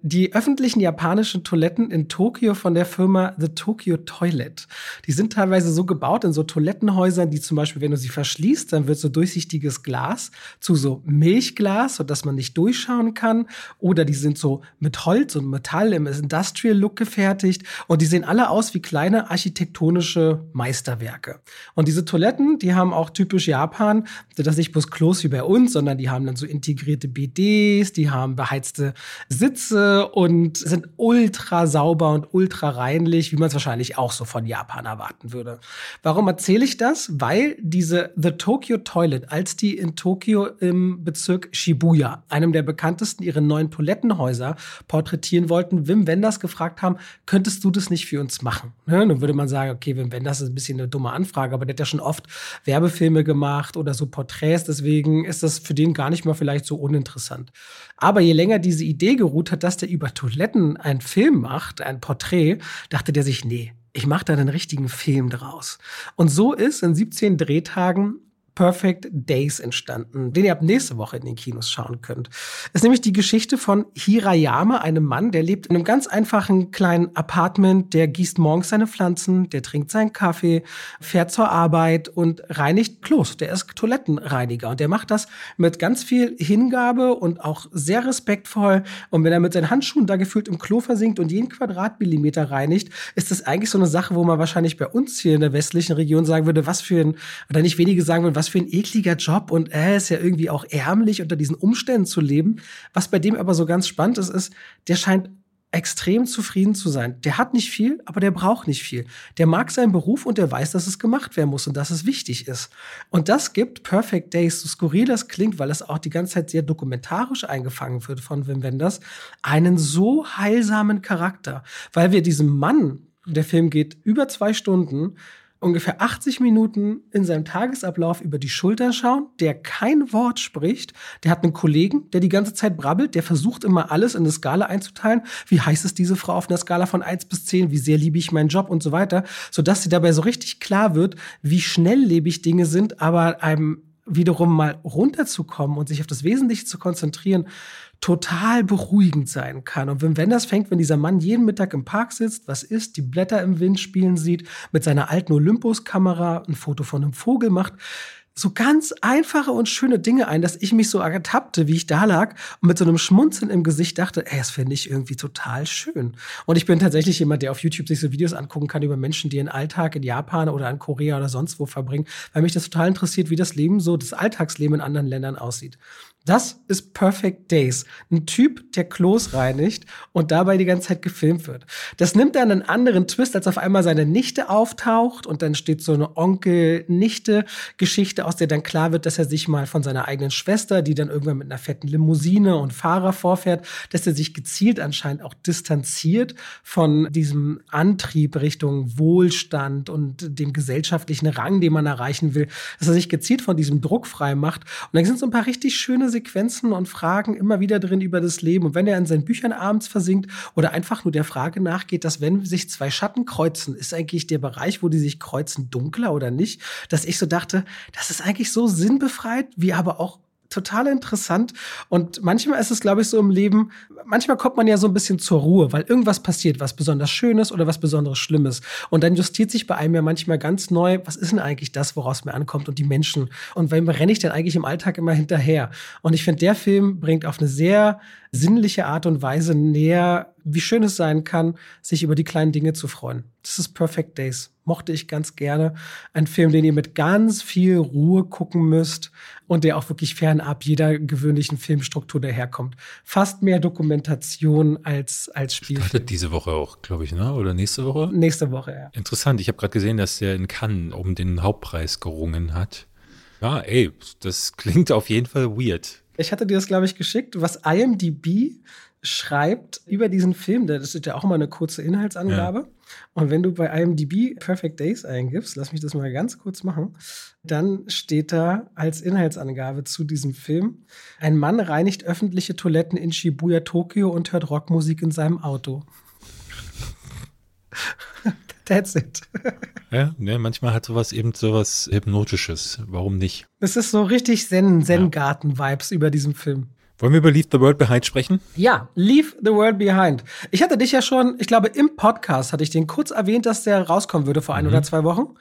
Die öffentlichen japanischen Toiletten in Tokio von der Firma The Tokyo Toilet. Die sind teilweise so gebaut in so Toilettenhäusern, die zum Beispiel, wenn du sie verschließt, dann wird so durchsichtiges Glas zu so Milchglas, sodass man nicht durchschauen kann. Oder die sind so mit Holz und Metall im Industrial Look gefertigt. Und die sehen alle aus wie kleine architektonische Meisterwerke. Und diese Toiletten, die haben auch typisch Japan, das nicht bloß Klos wie bei uns, sondern die haben dann so integrierte BDs, die haben beheizte Sitze, und sind ultra sauber und ultra reinlich, wie man es wahrscheinlich auch so von Japan erwarten würde. Warum erzähle ich das? Weil diese The Tokyo Toilet, als die in Tokio im Bezirk Shibuya, einem der bekanntesten, ihre neuen Toilettenhäuser porträtieren wollten, Wim Wenders gefragt haben, könntest du das nicht für uns machen? Ne? Dann würde man sagen, okay, Wim Wenders ist ein bisschen eine dumme Anfrage, aber der hat ja schon oft Werbefilme gemacht oder so Porträts, deswegen ist das für den gar nicht mal vielleicht so uninteressant. Aber je länger diese Idee geruht hat, dass der über Toiletten einen Film macht, ein Porträt, dachte der sich, nee, ich mache da einen richtigen Film draus. Und so ist in 17 Drehtagen Perfect Days entstanden, den ihr ab nächste Woche in den Kinos schauen könnt. Es ist nämlich die Geschichte von Hirayama, einem Mann, der lebt in einem ganz einfachen kleinen Apartment, der gießt morgens seine Pflanzen, der trinkt seinen Kaffee, fährt zur Arbeit und reinigt Klos. Der ist Toilettenreiniger und der macht das mit ganz viel Hingabe und auch sehr respektvoll. Und wenn er mit seinen Handschuhen da gefühlt im Klo versinkt und jeden Quadratmillimeter reinigt, ist das eigentlich so eine Sache, wo man wahrscheinlich bei uns hier in der westlichen Region sagen würde, was für ein, oder nicht wenige sagen würden, was was für ein ekliger Job und er äh, ist ja irgendwie auch ärmlich unter diesen Umständen zu leben. Was bei dem aber so ganz spannend ist, ist, der scheint extrem zufrieden zu sein. Der hat nicht viel, aber der braucht nicht viel. Der mag seinen Beruf und der weiß, dass es gemacht werden muss und dass es wichtig ist. Und das gibt Perfect Days, so skurril das klingt, weil es auch die ganze Zeit sehr dokumentarisch eingefangen wird von Wim Wenders, einen so heilsamen Charakter, weil wir diesem Mann, der Film geht über zwei Stunden, ungefähr 80 Minuten in seinem Tagesablauf über die Schulter schauen, der kein Wort spricht. Der hat einen Kollegen, der die ganze Zeit brabbelt, der versucht immer alles in eine Skala einzuteilen. Wie heißt es diese Frau auf einer Skala von 1 bis 10? Wie sehr liebe ich meinen Job und so weiter, sodass sie dabei so richtig klar wird, wie schnelllebig Dinge sind, aber einem wiederum mal runterzukommen und sich auf das Wesentliche zu konzentrieren, total beruhigend sein kann. Und wenn, wenn das fängt, wenn dieser Mann jeden Mittag im Park sitzt, was ist, die Blätter im Wind spielen sieht, mit seiner alten Olympus-Kamera ein Foto von einem Vogel macht, so ganz einfache und schöne Dinge ein, dass ich mich so ertappte, wie ich da lag und mit so einem Schmunzeln im Gesicht dachte, ey, das finde ich irgendwie total schön. Und ich bin tatsächlich jemand, der auf YouTube sich so Videos angucken kann über Menschen, die ihren Alltag in Japan oder in Korea oder sonst wo verbringen, weil mich das total interessiert, wie das Leben so, das Alltagsleben in anderen Ländern aussieht. Das ist Perfect Days. Ein Typ, der Klos reinigt und dabei die ganze Zeit gefilmt wird. Das nimmt dann einen anderen Twist, als auf einmal seine Nichte auftaucht und dann steht so eine Onkel-Nichte-Geschichte, aus der dann klar wird, dass er sich mal von seiner eigenen Schwester, die dann irgendwann mit einer fetten Limousine und Fahrer vorfährt, dass er sich gezielt anscheinend auch distanziert von diesem Antrieb Richtung Wohlstand und dem gesellschaftlichen Rang, den man erreichen will, dass er sich gezielt von diesem Druck frei macht. Und dann sind so ein paar richtig schöne Sequenzen und Fragen immer wieder drin über das Leben. Und wenn er in seinen Büchern abends versinkt oder einfach nur der Frage nachgeht, dass wenn sich zwei Schatten kreuzen, ist eigentlich der Bereich, wo die sich kreuzen, dunkler oder nicht, dass ich so dachte, das ist eigentlich so sinnbefreit, wie aber auch total interessant. Und manchmal ist es, glaube ich, so im Leben, manchmal kommt man ja so ein bisschen zur Ruhe, weil irgendwas passiert, was besonders Schönes oder was besonders Schlimmes. Und dann justiert sich bei einem ja manchmal ganz neu, was ist denn eigentlich das, woraus mir ankommt und die Menschen. Und wem renne ich denn eigentlich im Alltag immer hinterher? Und ich finde, der Film bringt auf eine sehr sinnliche Art und Weise näher, wie schön es sein kann, sich über die kleinen Dinge zu freuen. Das ist Perfect Days. Mochte ich ganz gerne. Ein Film, den ihr mit ganz viel Ruhe gucken müsst und der auch wirklich fernab jeder gewöhnlichen Filmstruktur daherkommt. Fast mehr Dokumentation als, als Spiel. Startet diese Woche auch, glaube ich, ne? oder nächste Woche? Nächste Woche, ja. Interessant. Ich habe gerade gesehen, dass der in Cannes um den Hauptpreis gerungen hat. Ja, ey, das klingt auf jeden Fall weird. Ich hatte dir das, glaube ich, geschickt, was IMDb schreibt über diesen Film. Das ist ja auch mal eine kurze Inhaltsangabe. Ja. Und wenn du bei IMDb Perfect Days eingibst, lass mich das mal ganz kurz machen, dann steht da als Inhaltsangabe zu diesem Film: Ein Mann reinigt öffentliche Toiletten in Shibuya, Tokio und hört Rockmusik in seinem Auto. <laughs> That's it. <laughs> ja, ne, manchmal hat sowas eben sowas Hypnotisches. Warum nicht? Es ist so richtig Zen, Zen-Garten-Vibes über diesem Film. Wollen wir über Leave the World Behind sprechen? Ja, Leave the World Behind. Ich hatte dich ja schon, ich glaube, im Podcast hatte ich den kurz erwähnt, dass der rauskommen würde vor ein mhm. oder zwei Wochen.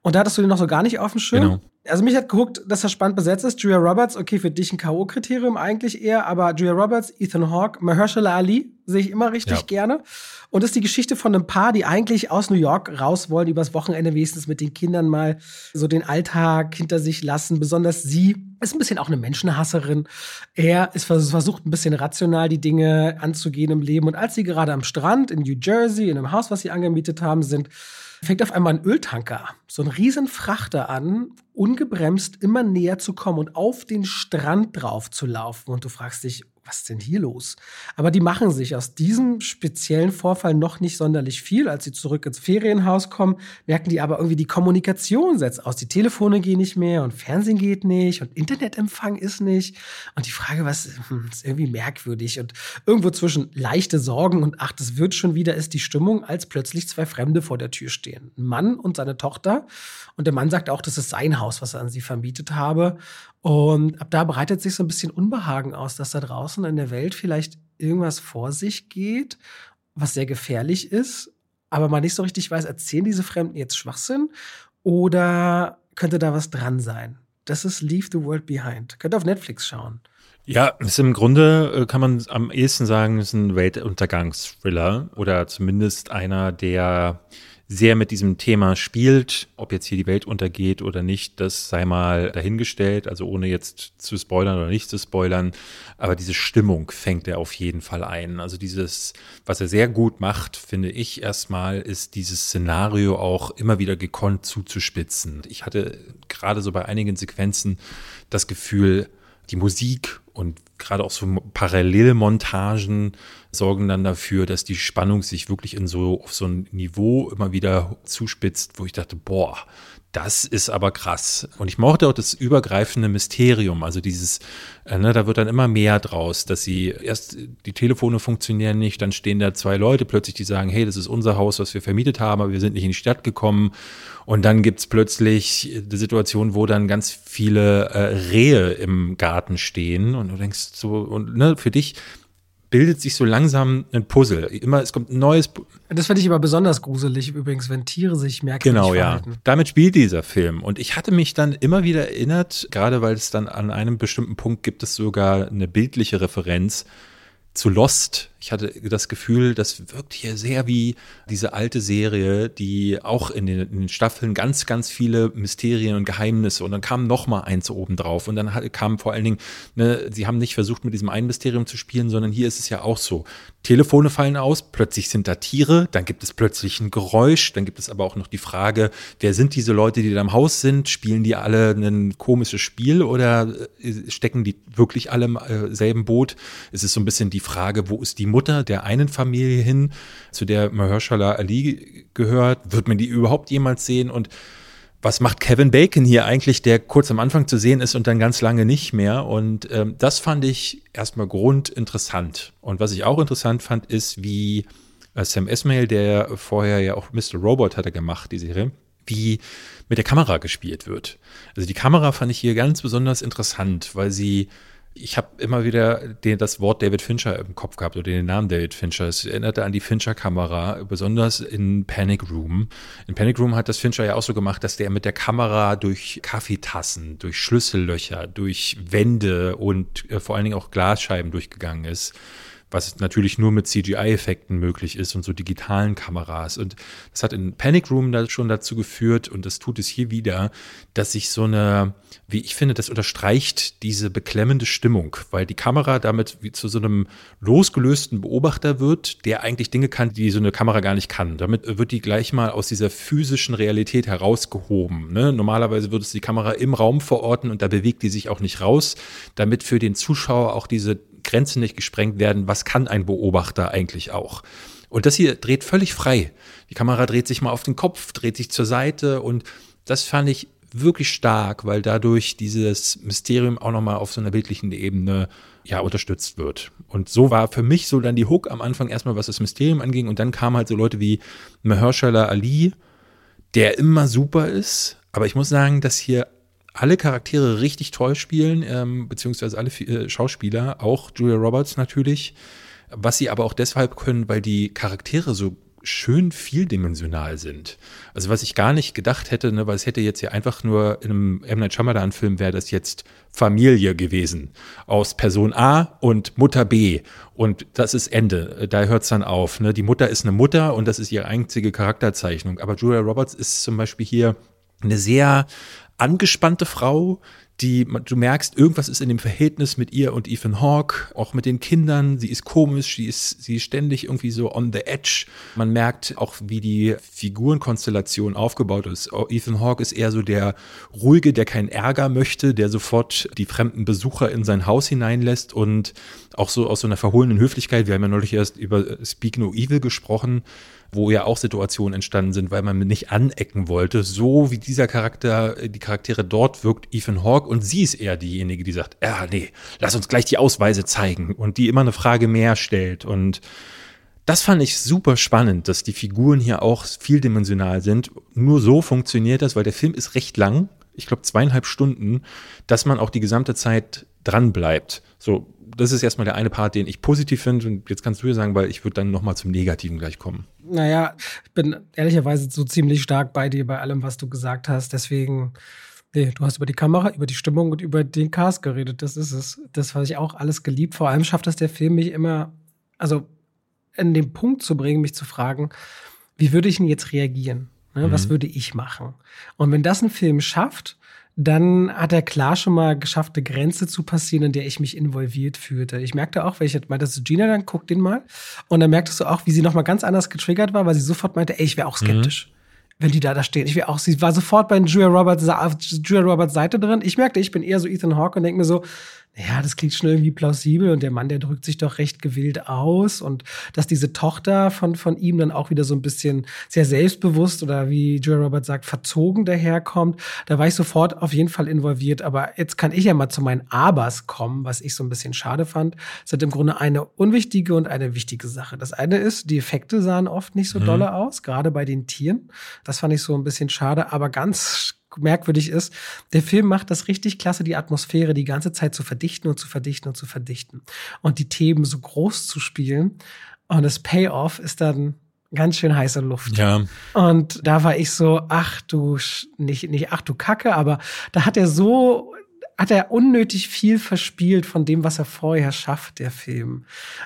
Und da hattest du den noch so gar nicht auf dem Schirm. Genau. Also mich hat geguckt, dass er spannend besetzt ist. Julia Roberts, okay, für dich ein K.O.-Kriterium eigentlich eher, aber Julia Roberts, Ethan Hawke, Mahershala Ali sehe ich immer richtig ja. gerne. Und das ist die Geschichte von einem Paar, die eigentlich aus New York raus wollen, übers Wochenende wenigstens mit den Kindern mal so den Alltag hinter sich lassen. Besonders sie ist ein bisschen auch eine Menschenhasserin. Er ist versucht ein bisschen rational die Dinge anzugehen im Leben. Und als sie gerade am Strand in New Jersey, in einem Haus, was sie angemietet haben, sind, fängt auf einmal ein Öltanker, so ein riesen Frachter an, ungebremst immer näher zu kommen und auf den Strand drauf zu laufen. Und du fragst dich, was ist denn hier los? Aber die machen sich aus diesem speziellen Vorfall noch nicht sonderlich viel. Als sie zurück ins Ferienhaus kommen, merken die aber irgendwie, die Kommunikation setzt aus. Die Telefone gehen nicht mehr und Fernsehen geht nicht und Internetempfang ist nicht. Und die Frage, was hm, ist irgendwie merkwürdig. Und irgendwo zwischen leichte Sorgen und ach, das wird schon wieder, ist die Stimmung, als plötzlich zwei Fremde vor der Tür stehen. Ein Mann und seine Tochter. Und der Mann sagt auch, das ist sein Haus, was er an sie vermietet habe. Und ab da breitet sich so ein bisschen Unbehagen aus, dass da draußen in der Welt vielleicht irgendwas vor sich geht, was sehr gefährlich ist, aber man nicht so richtig weiß, erzählen diese Fremden jetzt Schwachsinn oder könnte da was dran sein? Das ist Leave the World Behind. Könnt ihr auf Netflix schauen. Ja, ist im Grunde, äh, kann man am ehesten sagen, ist ein Weltuntergangsthriller oder zumindest einer, der sehr mit diesem Thema spielt. Ob jetzt hier die Welt untergeht oder nicht, das sei mal dahingestellt, also ohne jetzt zu spoilern oder nicht zu spoilern. Aber diese Stimmung fängt er auf jeden Fall ein. Also dieses, was er sehr gut macht, finde ich erstmal, ist dieses Szenario auch immer wieder gekonnt zuzuspitzen. Ich hatte gerade so bei einigen Sequenzen das Gefühl, die Musik und gerade auch so Parallelmontagen sorgen dann dafür, dass die Spannung sich wirklich in so auf so ein Niveau immer wieder zuspitzt, wo ich dachte, boah, das ist aber krass. Und ich mochte auch das übergreifende Mysterium, also dieses, äh, ne, da wird dann immer mehr draus, dass sie erst die Telefone funktionieren nicht, dann stehen da zwei Leute plötzlich, die sagen, hey, das ist unser Haus, was wir vermietet haben, aber wir sind nicht in die Stadt gekommen. Und dann gibt's plötzlich die Situation, wo dann ganz viele äh, Rehe im Garten stehen und du denkst so, und ne, für dich bildet sich so langsam ein Puzzle. Immer, es kommt ein neues. Das finde ich immer besonders gruselig übrigens, wenn Tiere sich genau, verhalten. Genau, ja. Damit spielt dieser Film. Und ich hatte mich dann immer wieder erinnert, gerade weil es dann an einem bestimmten Punkt gibt es sogar eine bildliche Referenz zu Lost. Ich hatte das Gefühl, das wirkt hier sehr wie diese alte Serie, die auch in den, in den Staffeln ganz, ganz viele Mysterien und Geheimnisse und dann kam noch mal eins oben drauf und dann kam vor allen Dingen, ne, sie haben nicht versucht mit diesem einen Mysterium zu spielen, sondern hier ist es ja auch so. Telefone fallen aus, plötzlich sind da Tiere, dann gibt es plötzlich ein Geräusch, dann gibt es aber auch noch die Frage, wer sind diese Leute, die da im Haus sind? Spielen die alle ein komisches Spiel oder äh, stecken die wirklich alle im äh, selben Boot? Es ist so ein bisschen die Frage, wo ist die Mutter der einen Familie hin, zu der Mahershala Ali gehört? Wird man die überhaupt jemals sehen? Und was macht Kevin Bacon hier eigentlich, der kurz am Anfang zu sehen ist und dann ganz lange nicht mehr? Und ähm, das fand ich erstmal grundinteressant. Und was ich auch interessant fand, ist, wie äh, Sam Esmail, der vorher ja auch Mr. Robot hatte gemacht, die Serie, wie mit der Kamera gespielt wird. Also die Kamera fand ich hier ganz besonders interessant, weil sie ich habe immer wieder den, das Wort David Fincher im Kopf gehabt oder den Namen David Fincher. Es erinnerte an die Fincher-Kamera, besonders in Panic Room. In Panic Room hat das Fincher ja auch so gemacht, dass der mit der Kamera durch Kaffeetassen, durch Schlüssellöcher, durch Wände und äh, vor allen Dingen auch Glasscheiben durchgegangen ist was natürlich nur mit CGI-Effekten möglich ist und so digitalen Kameras. Und das hat in Panic Room da schon dazu geführt, und das tut es hier wieder, dass sich so eine, wie ich finde, das unterstreicht diese beklemmende Stimmung, weil die Kamera damit wie zu so einem losgelösten Beobachter wird, der eigentlich Dinge kann, die so eine Kamera gar nicht kann. Damit wird die gleich mal aus dieser physischen Realität herausgehoben. Ne? Normalerweise würde es die Kamera im Raum verorten und da bewegt die sich auch nicht raus, damit für den Zuschauer auch diese Grenzen nicht gesprengt werden, was kann ein Beobachter eigentlich auch. Und das hier dreht völlig frei. Die Kamera dreht sich mal auf den Kopf, dreht sich zur Seite und das fand ich wirklich stark, weil dadurch dieses Mysterium auch nochmal auf so einer bildlichen Ebene ja unterstützt wird. Und so war für mich so dann die Hook am Anfang erstmal, was das Mysterium anging und dann kamen halt so Leute wie Mahershala Ali, der immer super ist, aber ich muss sagen, dass hier alle Charaktere richtig toll spielen, ähm, beziehungsweise alle äh, Schauspieler, auch Julia Roberts natürlich, was sie aber auch deshalb können, weil die Charaktere so schön vieldimensional sind. Also was ich gar nicht gedacht hätte, ne, weil es hätte jetzt ja einfach nur in einem M. Night Shyamalan-Film wäre das jetzt Familie gewesen aus Person A und Mutter B und das ist Ende. Da hört es dann auf. Ne? Die Mutter ist eine Mutter und das ist ihre einzige Charakterzeichnung. Aber Julia Roberts ist zum Beispiel hier eine sehr angespannte Frau, die du merkst, irgendwas ist in dem Verhältnis mit ihr und Ethan Hawke, auch mit den Kindern. Sie ist komisch, sie ist, sie ist ständig irgendwie so on the edge. Man merkt auch, wie die Figurenkonstellation aufgebaut ist. Ethan Hawke ist eher so der ruhige, der keinen Ärger möchte, der sofort die fremden Besucher in sein Haus hineinlässt und auch so aus so einer verhohlenen Höflichkeit. Wir haben ja neulich erst über Speak No Evil gesprochen wo ja auch Situationen entstanden sind, weil man nicht anecken wollte. So wie dieser Charakter, die Charaktere dort wirkt Ethan Hawke und sie ist eher diejenige, die sagt, ja, nee, lass uns gleich die Ausweise zeigen und die immer eine Frage mehr stellt und das fand ich super spannend, dass die Figuren hier auch vieldimensional sind. Nur so funktioniert das, weil der Film ist recht lang, ich glaube zweieinhalb Stunden, dass man auch die gesamte Zeit dran bleibt. So, das ist erstmal der eine Part, den ich positiv finde. Und jetzt kannst du dir sagen, weil ich würde dann nochmal zum Negativen gleich kommen. Naja, ich bin ehrlicherweise so ziemlich stark bei dir bei allem, was du gesagt hast. Deswegen, nee, du hast über die Kamera, über die Stimmung und über den Cast geredet. Das ist es. Das, was ich auch alles geliebt. Vor allem schafft es der Film mich immer, also in den Punkt zu bringen, mich zu fragen, wie würde ich denn jetzt reagieren? Ne? Mhm. Was würde ich machen? Und wenn das ein Film schafft, dann hat er klar schon mal geschafft, eine Grenze zu passieren, in der ich mich involviert fühlte. Ich merkte auch, weil ich meinte zu Gina, dann guck den mal. Und dann merktest du auch, wie sie noch mal ganz anders getriggert war, weil sie sofort meinte, ey, ich wäre auch skeptisch. Mhm wenn die da da stehen. Ich wäre auch, sie war sofort bei Julia Roberts, auf Julia Roberts Seite drin. Ich merkte, ich bin eher so Ethan Hawke und denke mir so, ja, das klingt schon irgendwie plausibel und der Mann, der drückt sich doch recht gewillt aus und dass diese Tochter von, von ihm dann auch wieder so ein bisschen sehr selbstbewusst oder wie Joe Robert sagt, verzogen daherkommt, da war ich sofort auf jeden Fall involviert. Aber jetzt kann ich ja mal zu meinen Abers kommen, was ich so ein bisschen schade fand. Es hat im Grunde eine unwichtige und eine wichtige Sache. Das eine ist, die Effekte sahen oft nicht so mhm. dolle aus, gerade bei den Tieren. Das fand ich so ein bisschen schade, aber ganz merkwürdig ist, der Film macht das richtig klasse, die Atmosphäre die ganze Zeit zu verdichten und zu verdichten und zu verdichten und die Themen so groß zu spielen. Und das Payoff ist dann ganz schön heiße Luft. Ja. Und da war ich so, ach du, nicht, nicht ach du Kacke, aber da hat er so hat er unnötig viel verspielt von dem, was er vorher schafft, der Film.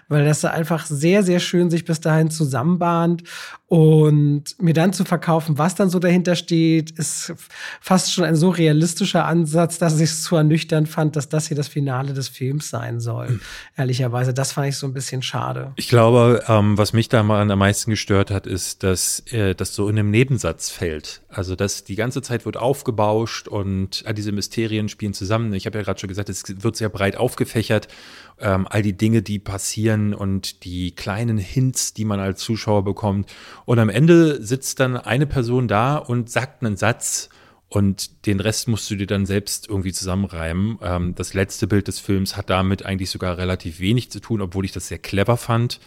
Weil das einfach sehr, sehr schön sich bis dahin zusammenbahnt und mir dann zu verkaufen, was dann so dahinter steht, ist fast schon ein so realistischer Ansatz, dass ich es zu ernüchternd fand, dass das hier das Finale des Films sein soll. Mhm. Ehrlicherweise, das fand ich so ein bisschen schade. Ich glaube, ähm, was mich da mal am meisten gestört hat, ist, dass äh, das so in einem Nebensatz fällt. Also, dass die ganze Zeit wird aufgebauscht und all diese Mysterien spielen zusammen. Ich habe ja gerade schon gesagt, es wird sehr breit aufgefächert. Ähm, all die Dinge, die passieren und die kleinen Hints, die man als Zuschauer bekommt. Und am Ende sitzt dann eine Person da und sagt einen Satz und den Rest musst du dir dann selbst irgendwie zusammenreimen. Ähm, das letzte Bild des Films hat damit eigentlich sogar relativ wenig zu tun, obwohl ich das sehr clever fand.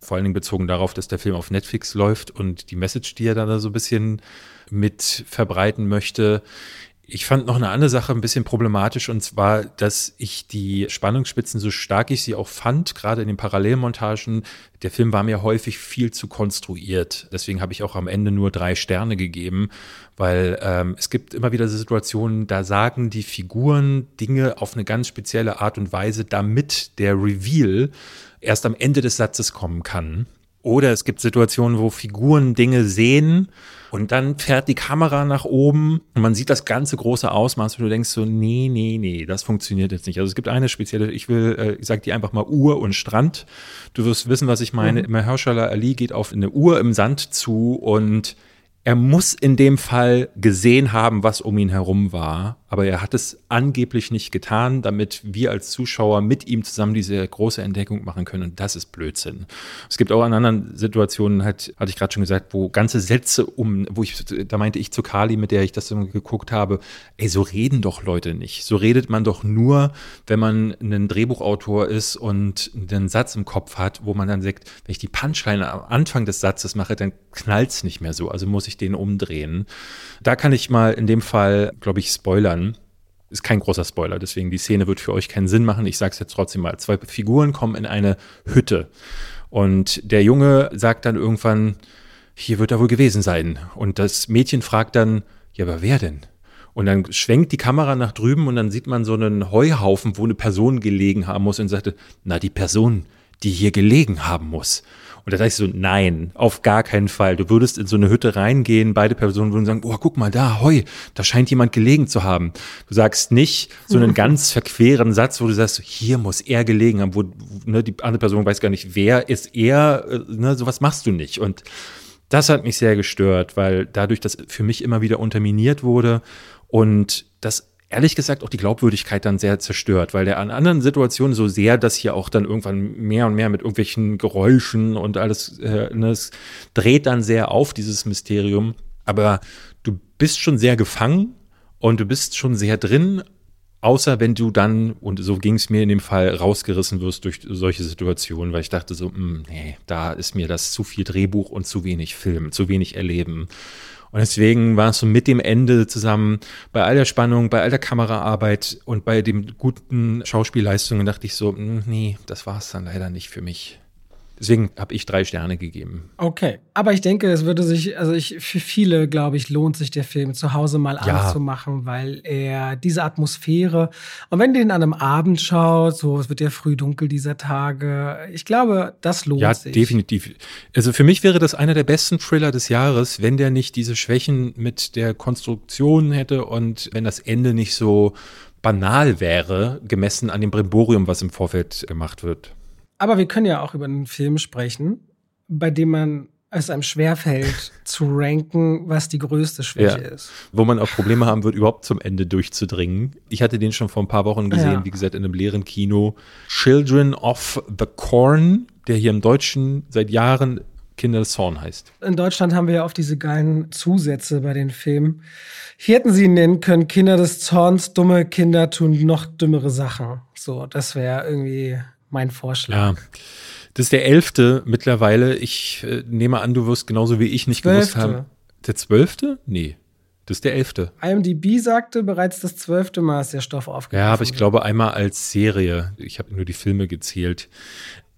Vor allen Dingen bezogen darauf, dass der Film auf Netflix läuft und die Message, die er da so ein bisschen mit verbreiten möchte. Ich fand noch eine andere Sache ein bisschen problematisch und zwar, dass ich die Spannungsspitzen, so stark ich sie auch fand, gerade in den Parallelmontagen, der Film war mir häufig viel zu konstruiert. Deswegen habe ich auch am Ende nur drei Sterne gegeben, weil ähm, es gibt immer wieder Situationen, da sagen die Figuren Dinge auf eine ganz spezielle Art und Weise, damit der Reveal erst am Ende des Satzes kommen kann. Oder es gibt Situationen, wo Figuren Dinge sehen und dann fährt die Kamera nach oben und man sieht das ganze große Ausmaß und du denkst so, nee, nee, nee, das funktioniert jetzt nicht. Also es gibt eine spezielle, ich will, äh, ich sag dir einfach mal Uhr und Strand. Du wirst wissen, was ich meine. Mhm. Mahershala Ali geht auf eine Uhr im Sand zu und er muss in dem Fall gesehen haben, was um ihn herum war, aber er hat es angeblich nicht getan, damit wir als Zuschauer mit ihm zusammen diese große Entdeckung machen können. Und das ist Blödsinn. Es gibt auch in anderen Situationen, halt, hatte ich gerade schon gesagt, wo ganze Sätze um, wo ich, da meinte ich zu Kali, mit der ich das geguckt habe, ey, so reden doch Leute nicht. So redet man doch nur, wenn man ein Drehbuchautor ist und einen Satz im Kopf hat, wo man dann sagt, wenn ich die Punchline am Anfang des Satzes mache, dann knallt's nicht mehr so. Also muss ich den umdrehen. Da kann ich mal in dem Fall, glaube ich, spoilern. Ist kein großer Spoiler, deswegen die Szene wird für euch keinen Sinn machen. Ich sage es jetzt trotzdem mal. Zwei Figuren kommen in eine Hütte und der Junge sagt dann irgendwann, hier wird er wohl gewesen sein. Und das Mädchen fragt dann, ja, aber wer denn? Und dann schwenkt die Kamera nach drüben und dann sieht man so einen Heuhaufen, wo eine Person gelegen haben muss und sagte, na, die Person, die hier gelegen haben muss. Und da dachte ich so, nein, auf gar keinen Fall. Du würdest in so eine Hütte reingehen, beide Personen würden sagen, oh, guck mal da, hoi, da scheint jemand gelegen zu haben. Du sagst nicht so einen <laughs> ganz verqueren Satz, wo du sagst, hier muss er gelegen haben, wo ne, die andere Person weiß gar nicht, wer ist er, äh, ne, sowas machst du nicht. Und das hat mich sehr gestört, weil dadurch das für mich immer wieder unterminiert wurde und das ehrlich gesagt auch die Glaubwürdigkeit dann sehr zerstört, weil der an anderen Situationen so sehr das hier auch dann irgendwann mehr und mehr mit irgendwelchen Geräuschen und alles, äh, ne, es dreht dann sehr auf, dieses Mysterium. Aber du bist schon sehr gefangen und du bist schon sehr drin, außer wenn du dann, und so ging es mir in dem Fall, rausgerissen wirst durch solche Situationen, weil ich dachte so, mh, hm, nee, da ist mir das zu viel Drehbuch und zu wenig Film, zu wenig Erleben. Und deswegen war es so mit dem Ende zusammen, bei all der Spannung, bei all der Kameraarbeit und bei den guten Schauspielleistungen dachte ich so, hm, nee, das war es dann leider nicht für mich. Deswegen habe ich drei Sterne gegeben. Okay, aber ich denke, es würde sich, also ich, für viele, glaube ich, lohnt sich der Film zu Hause mal ja. anzumachen, weil er diese Atmosphäre, und wenn du den an einem Abend schaut, so es wird ja früh dunkel dieser Tage, ich glaube, das lohnt ja, sich. Ja, definitiv. Also für mich wäre das einer der besten Thriller des Jahres, wenn der nicht diese Schwächen mit der Konstruktion hätte und wenn das Ende nicht so banal wäre, gemessen an dem Brimborium, was im Vorfeld gemacht wird. Aber wir können ja auch über einen Film sprechen, bei dem man es einem schwerfällt <laughs> zu ranken, was die größte Schwäche ja. ist. Wo man auch Probleme haben wird, überhaupt zum Ende durchzudringen. Ich hatte den schon vor ein paar Wochen gesehen, ja. wie gesagt, in einem leeren Kino. Children of the Corn, der hier im Deutschen seit Jahren Kinder des Zorn heißt. In Deutschland haben wir ja oft diese geilen Zusätze bei den Filmen. Hier hätten sie ihn nennen können, Kinder des Zorns, dumme Kinder tun noch dümmere Sachen. So, das wäre irgendwie mein Vorschlag. Ja. Das ist der elfte mittlerweile. Ich äh, nehme an, du wirst genauso wie ich nicht Zwölfte. gewusst haben. Der zwölfte? Nee. Das ist der elfte. IMDb sagte bereits das zwölfte Mal ist der Stoff aufgegriffen. Ja, aber ich glaube einmal als Serie. Ich habe nur die Filme gezählt.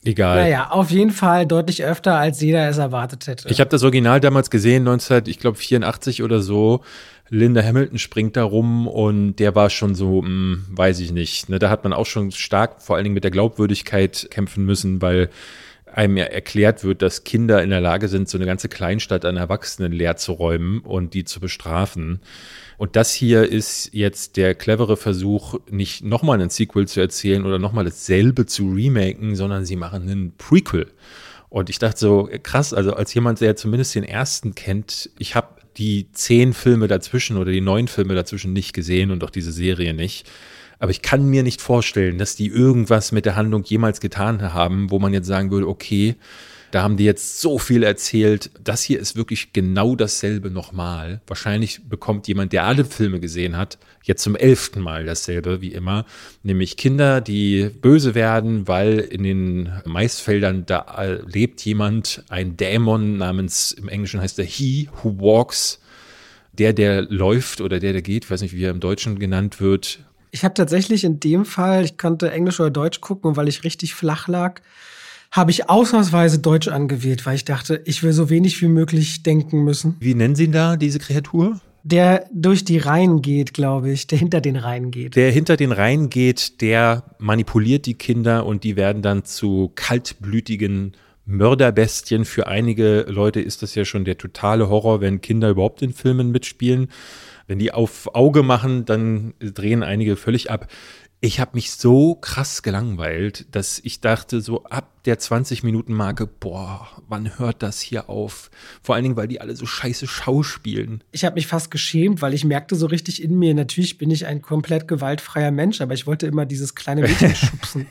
Egal. Naja, auf jeden Fall deutlich öfter, als jeder es erwartet hätte. Ich habe das Original damals gesehen, 19, ich glaube 84 oder so. Linda Hamilton springt da rum und der war schon so, mh, hm, weiß ich nicht. Ne, da hat man auch schon stark, vor allen Dingen mit der Glaubwürdigkeit kämpfen müssen, weil einem ja erklärt wird, dass Kinder in der Lage sind, so eine ganze Kleinstadt an Erwachsenen leer zu räumen und die zu bestrafen. Und das hier ist jetzt der clevere Versuch, nicht nochmal einen Sequel zu erzählen oder nochmal dasselbe zu remaken, sondern sie machen einen Prequel. Und ich dachte so, krass, also als jemand, der zumindest den ersten kennt, ich habe die zehn Filme dazwischen oder die neun Filme dazwischen nicht gesehen und auch diese Serie nicht. Aber ich kann mir nicht vorstellen, dass die irgendwas mit der Handlung jemals getan haben, wo man jetzt sagen würde, okay, da haben die jetzt so viel erzählt. Das hier ist wirklich genau dasselbe nochmal. Wahrscheinlich bekommt jemand, der alle Filme gesehen hat, jetzt zum elften Mal dasselbe, wie immer. Nämlich Kinder, die böse werden, weil in den Maisfeldern da lebt jemand, ein Dämon namens, im Englischen heißt er He Who Walks. Der, der läuft oder der, der geht, ich weiß nicht, wie er im Deutschen genannt wird, ich habe tatsächlich in dem Fall, ich konnte Englisch oder Deutsch gucken weil ich richtig flach lag, habe ich ausnahmsweise Deutsch angewählt, weil ich dachte, ich will so wenig wie möglich denken müssen. Wie nennen Sie ihn da, diese Kreatur? Der durch die Reihen geht, glaube ich, der hinter den Reihen geht. Der hinter den Reihen geht, der manipuliert die Kinder und die werden dann zu kaltblütigen Mörderbestien. Für einige Leute ist das ja schon der totale Horror, wenn Kinder überhaupt in Filmen mitspielen. Wenn die auf Auge machen, dann drehen einige völlig ab. Ich habe mich so krass gelangweilt, dass ich dachte, so ab der 20-Minuten-Marke, boah, wann hört das hier auf? Vor allen Dingen, weil die alle so scheiße schauspielen. Ich habe mich fast geschämt, weil ich merkte so richtig in mir, natürlich bin ich ein komplett gewaltfreier Mensch, aber ich wollte immer dieses kleine Mädchen <laughs> schubsen.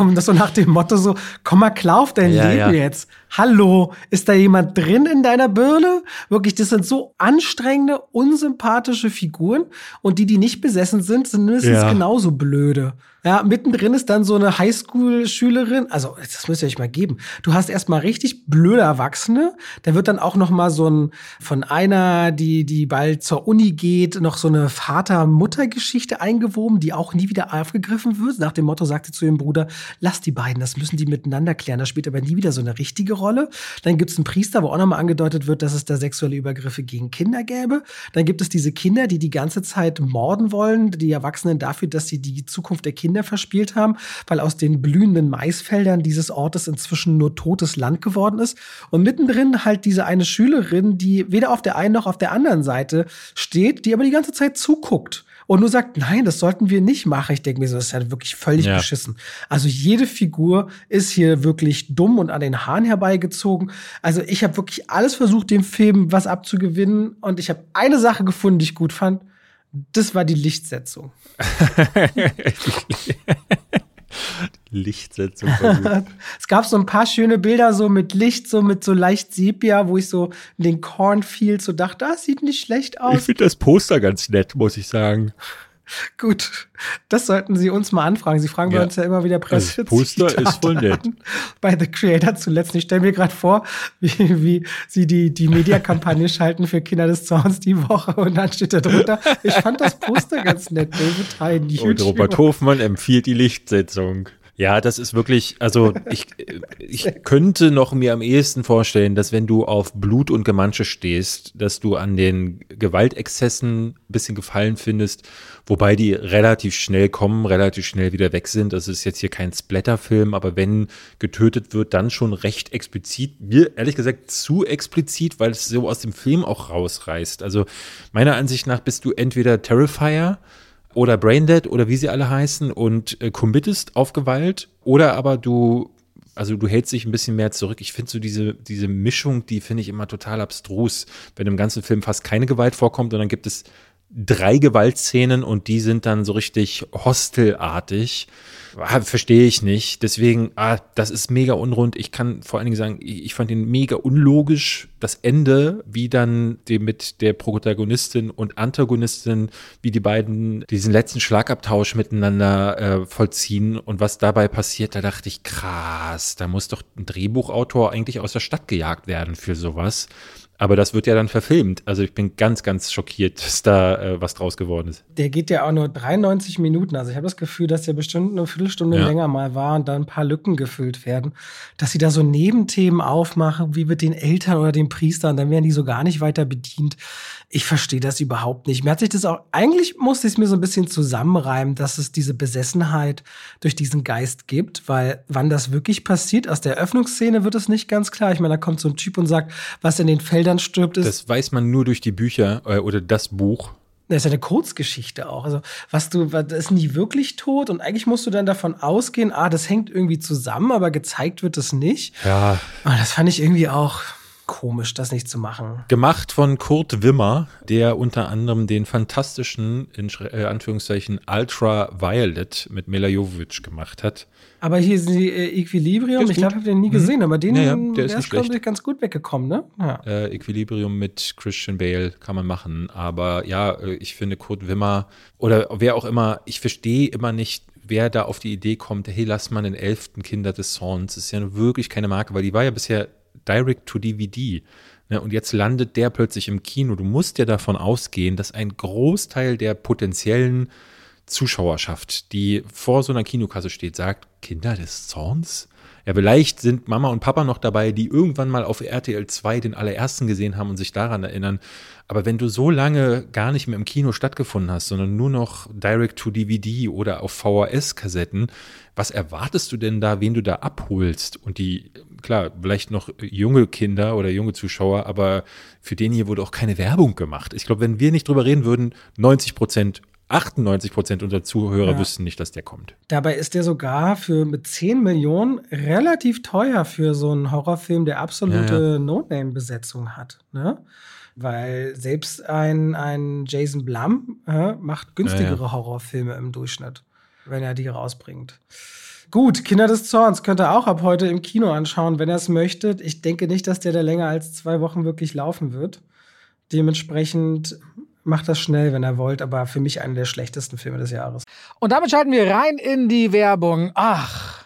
Und das so nach dem Motto so, komm mal klar auf dein ja, Leben ja. jetzt. Hallo, ist da jemand drin in deiner Birne? Wirklich, das sind so anstrengende, unsympathische Figuren und die, die nicht besessen sind, sind mindestens ja. genauso blöde. Ja, mittendrin ist dann so eine Highschool-Schülerin. Also, das müsst ihr euch mal geben. Du hast erstmal richtig blöde Erwachsene. Da wird dann auch noch mal so ein, von einer, die, die bald zur Uni geht, noch so eine Vater-Mutter-Geschichte eingewoben, die auch nie wieder aufgegriffen wird. Nach dem Motto sagte zu ihrem Bruder, lass die beiden, das müssen die miteinander klären. Das spielt aber nie wieder so eine richtige Rolle. Dann gibt es einen Priester, wo auch noch mal angedeutet wird, dass es da sexuelle Übergriffe gegen Kinder gäbe. Dann gibt es diese Kinder, die die ganze Zeit morden wollen, die Erwachsenen dafür, dass sie die Zukunft der Kinder Kinder verspielt haben, weil aus den blühenden Maisfeldern dieses Ortes inzwischen nur totes Land geworden ist. Und mittendrin halt diese eine Schülerin, die weder auf der einen noch auf der anderen Seite steht, die aber die ganze Zeit zuguckt und nur sagt, nein, das sollten wir nicht machen. Ich denke mir so, das ist ja wirklich völlig ja. beschissen. Also jede Figur ist hier wirklich dumm und an den Haaren herbeigezogen. Also ich habe wirklich alles versucht, dem Film was abzugewinnen und ich habe eine Sache gefunden, die ich gut fand. Das war die Lichtsetzung. <laughs> Lichtsetzung. <laughs> es gab so ein paar schöne Bilder so mit Licht, so mit so leicht Sepia, wo ich so in den Cornfields so dachte, das sieht nicht schlecht aus. Ich finde das Poster ganz nett, muss ich sagen. <laughs> Gut, das sollten Sie uns mal anfragen. Sie fragen ja. bei uns ja immer wieder Presse. Das Poster ist voll nett. <laughs> Bei The Creator zuletzt. Ich stelle mir gerade vor, wie, wie Sie die, die Mediakampagne schalten für Kinder des Zorns die Woche und dann steht da drunter, ich fand das Poster ganz nett. David Hein, Und Robert Hofmann empfiehlt die Lichtsetzung. Ja, das ist wirklich, also ich, ich könnte noch mir am ehesten vorstellen, dass wenn du auf Blut und Gemansche stehst, dass du an den Gewaltexzessen ein bisschen Gefallen findest, wobei die relativ schnell kommen, relativ schnell wieder weg sind. Das ist jetzt hier kein Splatterfilm, aber wenn getötet wird, dann schon recht explizit. Mir ehrlich gesagt zu explizit, weil es so aus dem Film auch rausreißt. Also meiner Ansicht nach bist du entweder Terrifier, oder Braindead oder wie sie alle heißen und äh, committest auf Gewalt oder aber du also du hältst dich ein bisschen mehr zurück. Ich finde so diese, diese Mischung, die finde ich immer total abstrus, wenn im ganzen Film fast keine Gewalt vorkommt und dann gibt es drei Gewaltszenen und die sind dann so richtig hostelartig. Ah, verstehe ich nicht. Deswegen, ah, das ist mega unrund. Ich kann vor allen Dingen sagen, ich fand ihn mega unlogisch. Das Ende, wie dann die mit der Protagonistin und Antagonistin, wie die beiden diesen letzten Schlagabtausch miteinander äh, vollziehen und was dabei passiert, da dachte ich, krass, da muss doch ein Drehbuchautor eigentlich aus der Stadt gejagt werden für sowas. Aber das wird ja dann verfilmt. Also ich bin ganz, ganz schockiert, dass da äh, was draus geworden ist. Der geht ja auch nur 93 Minuten. Also ich habe das Gefühl, dass der bestimmt eine Viertelstunde Ja. länger mal war und dann ein paar Lücken gefüllt werden. Dass sie da so Nebenthemen aufmachen, wie mit den Eltern oder den Priestern, dann werden die so gar nicht weiter bedient. Ich verstehe das überhaupt nicht. Mir hat sich das auch, eigentlich musste ich es mir so ein bisschen zusammenreimen, dass es diese Besessenheit durch diesen Geist gibt, weil wann das wirklich passiert, aus der Eröffnungsszene wird es nicht ganz klar. Ich meine, da kommt so ein Typ und sagt, was in den Feldern stirbt, ist Das weiß man nur durch die Bücher äh, oder das Buch. das ist ja eine Kurzgeschichte auch. Also, was du, was ist nie wirklich tot und eigentlich musst du dann davon ausgehen, ah, das hängt irgendwie zusammen, aber gezeigt wird es nicht. Ja, Und das fand ich irgendwie auch komisch, das nicht zu machen. Gemacht von Kurt Wimmer, der unter anderem den fantastischen, in äh, Anführungszeichen, Ultra Violet mit Mila Jovovich gemacht hat. Aber hier sind die äh, Equilibrium, Der ist ich glaube, ich habe den nie gesehen, aber den Ja, ja, der ist nicht glaub schlecht. ich, ganz gut weggekommen, ne? Ja. Äh, Equilibrium mit Christian Bale kann man machen. Aber ja, äh, ich finde Kurt Wimmer oder wer auch immer, ich verstehe immer nicht, wer da auf die Idee kommt, hey, lass mal den elften Kinder des Zorns. Das ist ja wirklich keine Marke, weil die war ja bisher direct to DVD. Ne, und jetzt landet der plötzlich im Kino. Du musst ja davon ausgehen, dass ein Großteil der potenziellen Zuschauerschaft, die vor so einer Kinokasse steht, sagt, Kinder des Zorns? Ja, vielleicht sind Mama und Papa noch dabei, die irgendwann mal auf RTL 2 den allerersten gesehen haben und sich daran erinnern. Aber wenn du so lange gar nicht mehr im Kino stattgefunden hast, sondern nur noch direct to DVD oder auf VHS-Kassetten, was erwartest du denn da, wen du da abholst? Und die, klar, vielleicht noch junge Kinder oder junge Zuschauer, aber für den hier wurde auch keine Werbung gemacht. Ich glaube, wenn wir nicht drüber reden würden, 90 Prozent 98 Prozent unserer Zuhörer Ja. wüssten nicht, dass der kommt. Dabei ist der sogar für mit 10 Millionen relativ teuer für so einen Horrorfilm, der absolute Ja, No-Name-Besetzung hat. Ne? Weil selbst ein, ein Jason Blum äh, macht günstigere Ja, Horrorfilme im Durchschnitt, wenn er die rausbringt. Gut, Kinder des Zorns könnt ihr auch ab heute im Kino anschauen, wenn ihr es möchtet. Ich denke nicht, dass der da länger als zwei Wochen wirklich laufen wird. Dementsprechend macht das schnell, wenn ihr wollt, aber für mich einer der schlechtesten Filme des Jahres. Und damit schalten wir rein in die Werbung. Ach,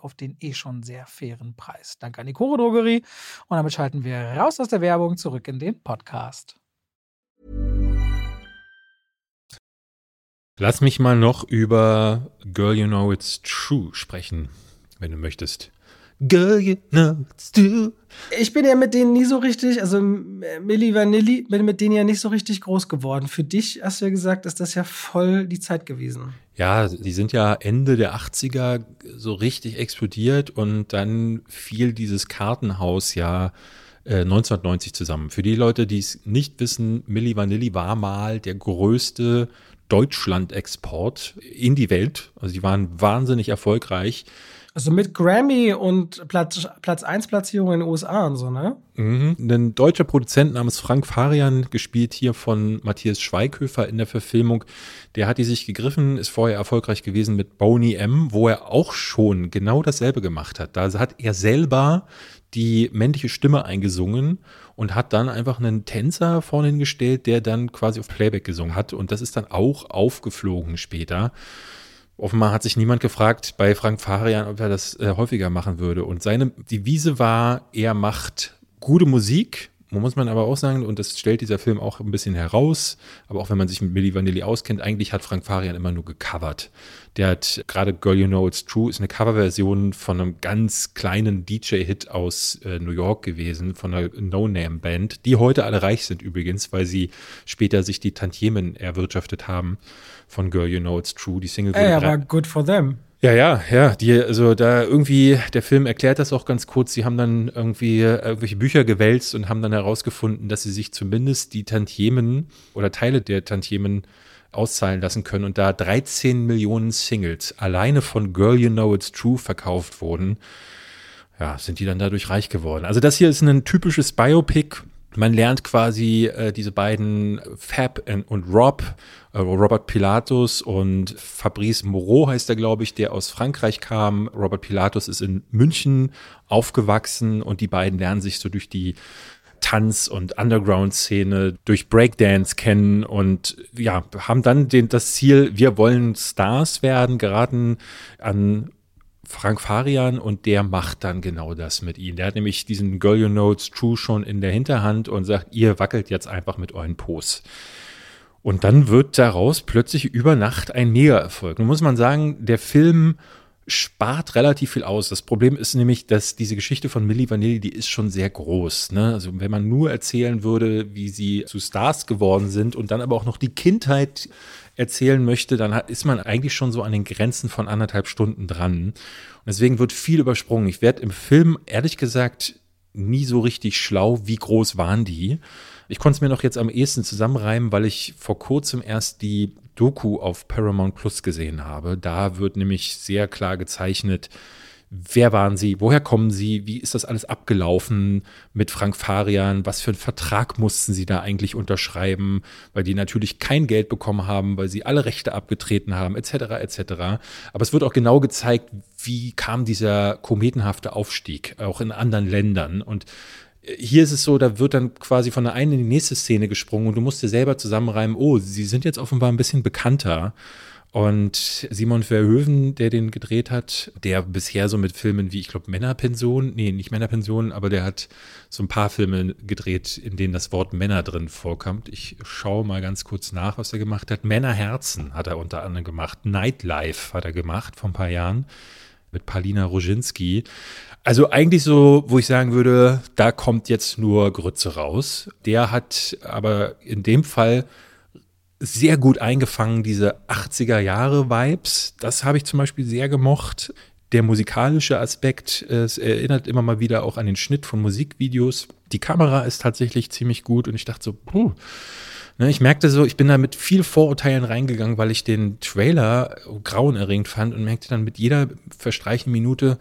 auf den eh schon sehr fairen Preis. Danke an die Koro Drogerie. Und damit schalten wir raus aus der Werbung zurück in den Podcast. Lass mich mal noch über Girl You Know It's True sprechen, wenn du möchtest. Girl You Know It's True. Ich bin ja mit denen nie so richtig, also Milli Vanilli, bin mit denen ja nicht so richtig groß geworden. Für dich hast du ja gesagt, ist das ja voll die Zeit gewesen. Ja, die sind ja Ende der 80er so richtig explodiert und dann fiel dieses Kartenhaus ja äh, 1990 zusammen. Für die Leute, die es nicht wissen, Milli Vanilli war mal der größte Deutschland-Export in die Welt. Also die waren wahnsinnig erfolgreich. Also mit Grammy und Platz, Platz 1 Platzierung in den USA und so, ne? Mhm. Ein deutscher Produzent namens Frank Farian, gespielt hier von Matthias Schweighöfer in der Verfilmung, der hat die sich gegriffen, ist vorher erfolgreich gewesen mit Boney M., wo er auch schon genau dasselbe gemacht hat. Da hat er selber die männliche Stimme eingesungen und hat dann einfach einen Tänzer vorne hingestellt, der dann quasi auf Playback gesungen hat. Und das ist dann auch aufgeflogen später. Offenbar hat sich niemand gefragt bei Frank Farian, ob er das äh, häufiger machen würde. Und seine Devise war, er macht gute Musik, muss man aber auch sagen, und das stellt dieser Film auch ein bisschen heraus, aber auch wenn man sich mit Milli Vanilli auskennt, eigentlich hat Frank Farian immer nur gecovert. Der hat gerade Girl You Know It's True ist eine Coverversion von einem ganz kleinen DJ-Hit aus äh, New York gewesen, von einer No-Name-Band, die heute alle reich sind übrigens, weil sie später sich die Tantiemen erwirtschaftet haben von Girl You Know It's True. Die Single Ey, aber good for them. Ja, ja, ja, die, also da irgendwie, der Film erklärt das auch ganz kurz. Sie haben dann irgendwie irgendwelche Bücher gewälzt und haben dann herausgefunden, dass sie sich zumindest die Tantiemen oder Teile der Tantiemen auszahlen lassen können und da 13 Millionen Singles alleine von Girl You Know It's True verkauft wurden, ja, sind die dann dadurch reich geworden. Also das hier ist ein typisches Biopic man lernt quasi äh, diese beiden Fab und Rob, äh, Robert Pilatus und Fabrice Moreau heißt er, glaube ich, der aus Frankreich kam. Robert Pilatus ist in München aufgewachsen und die beiden lernen sich so durch die Tanz- und Underground-Szene durch Breakdance kennen und ja, haben dann den, das Ziel, wir wollen Stars werden, geraten an Frank Farian und der macht dann genau das mit ihnen. Der hat nämlich diesen Girl You Know It's True schon in der Hinterhand und sagt, ihr wackelt jetzt einfach mit euren Pos. Und dann wird daraus plötzlich über Nacht ein Mega-Erfolg. Nun muss man sagen, der Film spart relativ viel aus. Das Problem ist nämlich, dass diese Geschichte von Milli Vanilli, die ist schon sehr groß. Ne? Also wenn man nur erzählen würde, wie sie zu Stars geworden sind und dann aber auch noch die Kindheit erzählen möchte, dann ist man eigentlich schon so an den Grenzen von anderthalb Stunden dran. Und deswegen wird viel übersprungen. Ich werde im Film ehrlich gesagt nie so richtig schlau, wie groß waren die. Ich konnte es mir noch jetzt am ehesten zusammenreimen, weil ich vor kurzem erst die Doku auf Paramount Plus gesehen habe. Da wird nämlich sehr klar gezeichnet, Wer waren Sie? Woher kommen Sie? Wie ist das alles abgelaufen mit Frank Farian? Was für einen Vertrag mussten Sie da eigentlich unterschreiben? Weil die natürlich kein Geld bekommen haben, weil sie alle Rechte abgetreten haben, etc., etc. Aber es wird auch genau gezeigt, wie kam dieser kometenhafte Aufstieg, auch in anderen Ländern. Und hier ist es so, da wird dann quasi von der einen in die nächste Szene gesprungen und du musst dir selber zusammenreimen, oh, sie sind jetzt offenbar ein bisschen bekannter. Und Simon Verhoeven, der den gedreht hat, der bisher so mit Filmen wie, ich glaube, Männerpension, nee, nicht Männerpension, aber der hat so ein paar Filme gedreht, in denen das Wort Männer drin vorkommt. Ich schaue mal ganz kurz nach, was er gemacht hat. Männerherzen hat er unter anderem gemacht. Nightlife hat er gemacht vor ein paar Jahren mit Palina Roginski. Also eigentlich so, wo ich sagen würde, da kommt jetzt nur Grütze raus. Der hat aber in dem Fall sehr gut eingefangen, diese 80er Jahre Vibes. Das habe ich zum Beispiel sehr gemocht. Der musikalische Aspekt, es erinnert immer mal wieder auch an den Schnitt von Musikvideos. Die Kamera ist tatsächlich ziemlich gut und ich dachte so, puh. Ne, ich merkte so, ich bin da mit viel Vorurteilen reingegangen, weil ich den Trailer grauenerregend fand und merkte dann mit jeder verstreichenden Minute,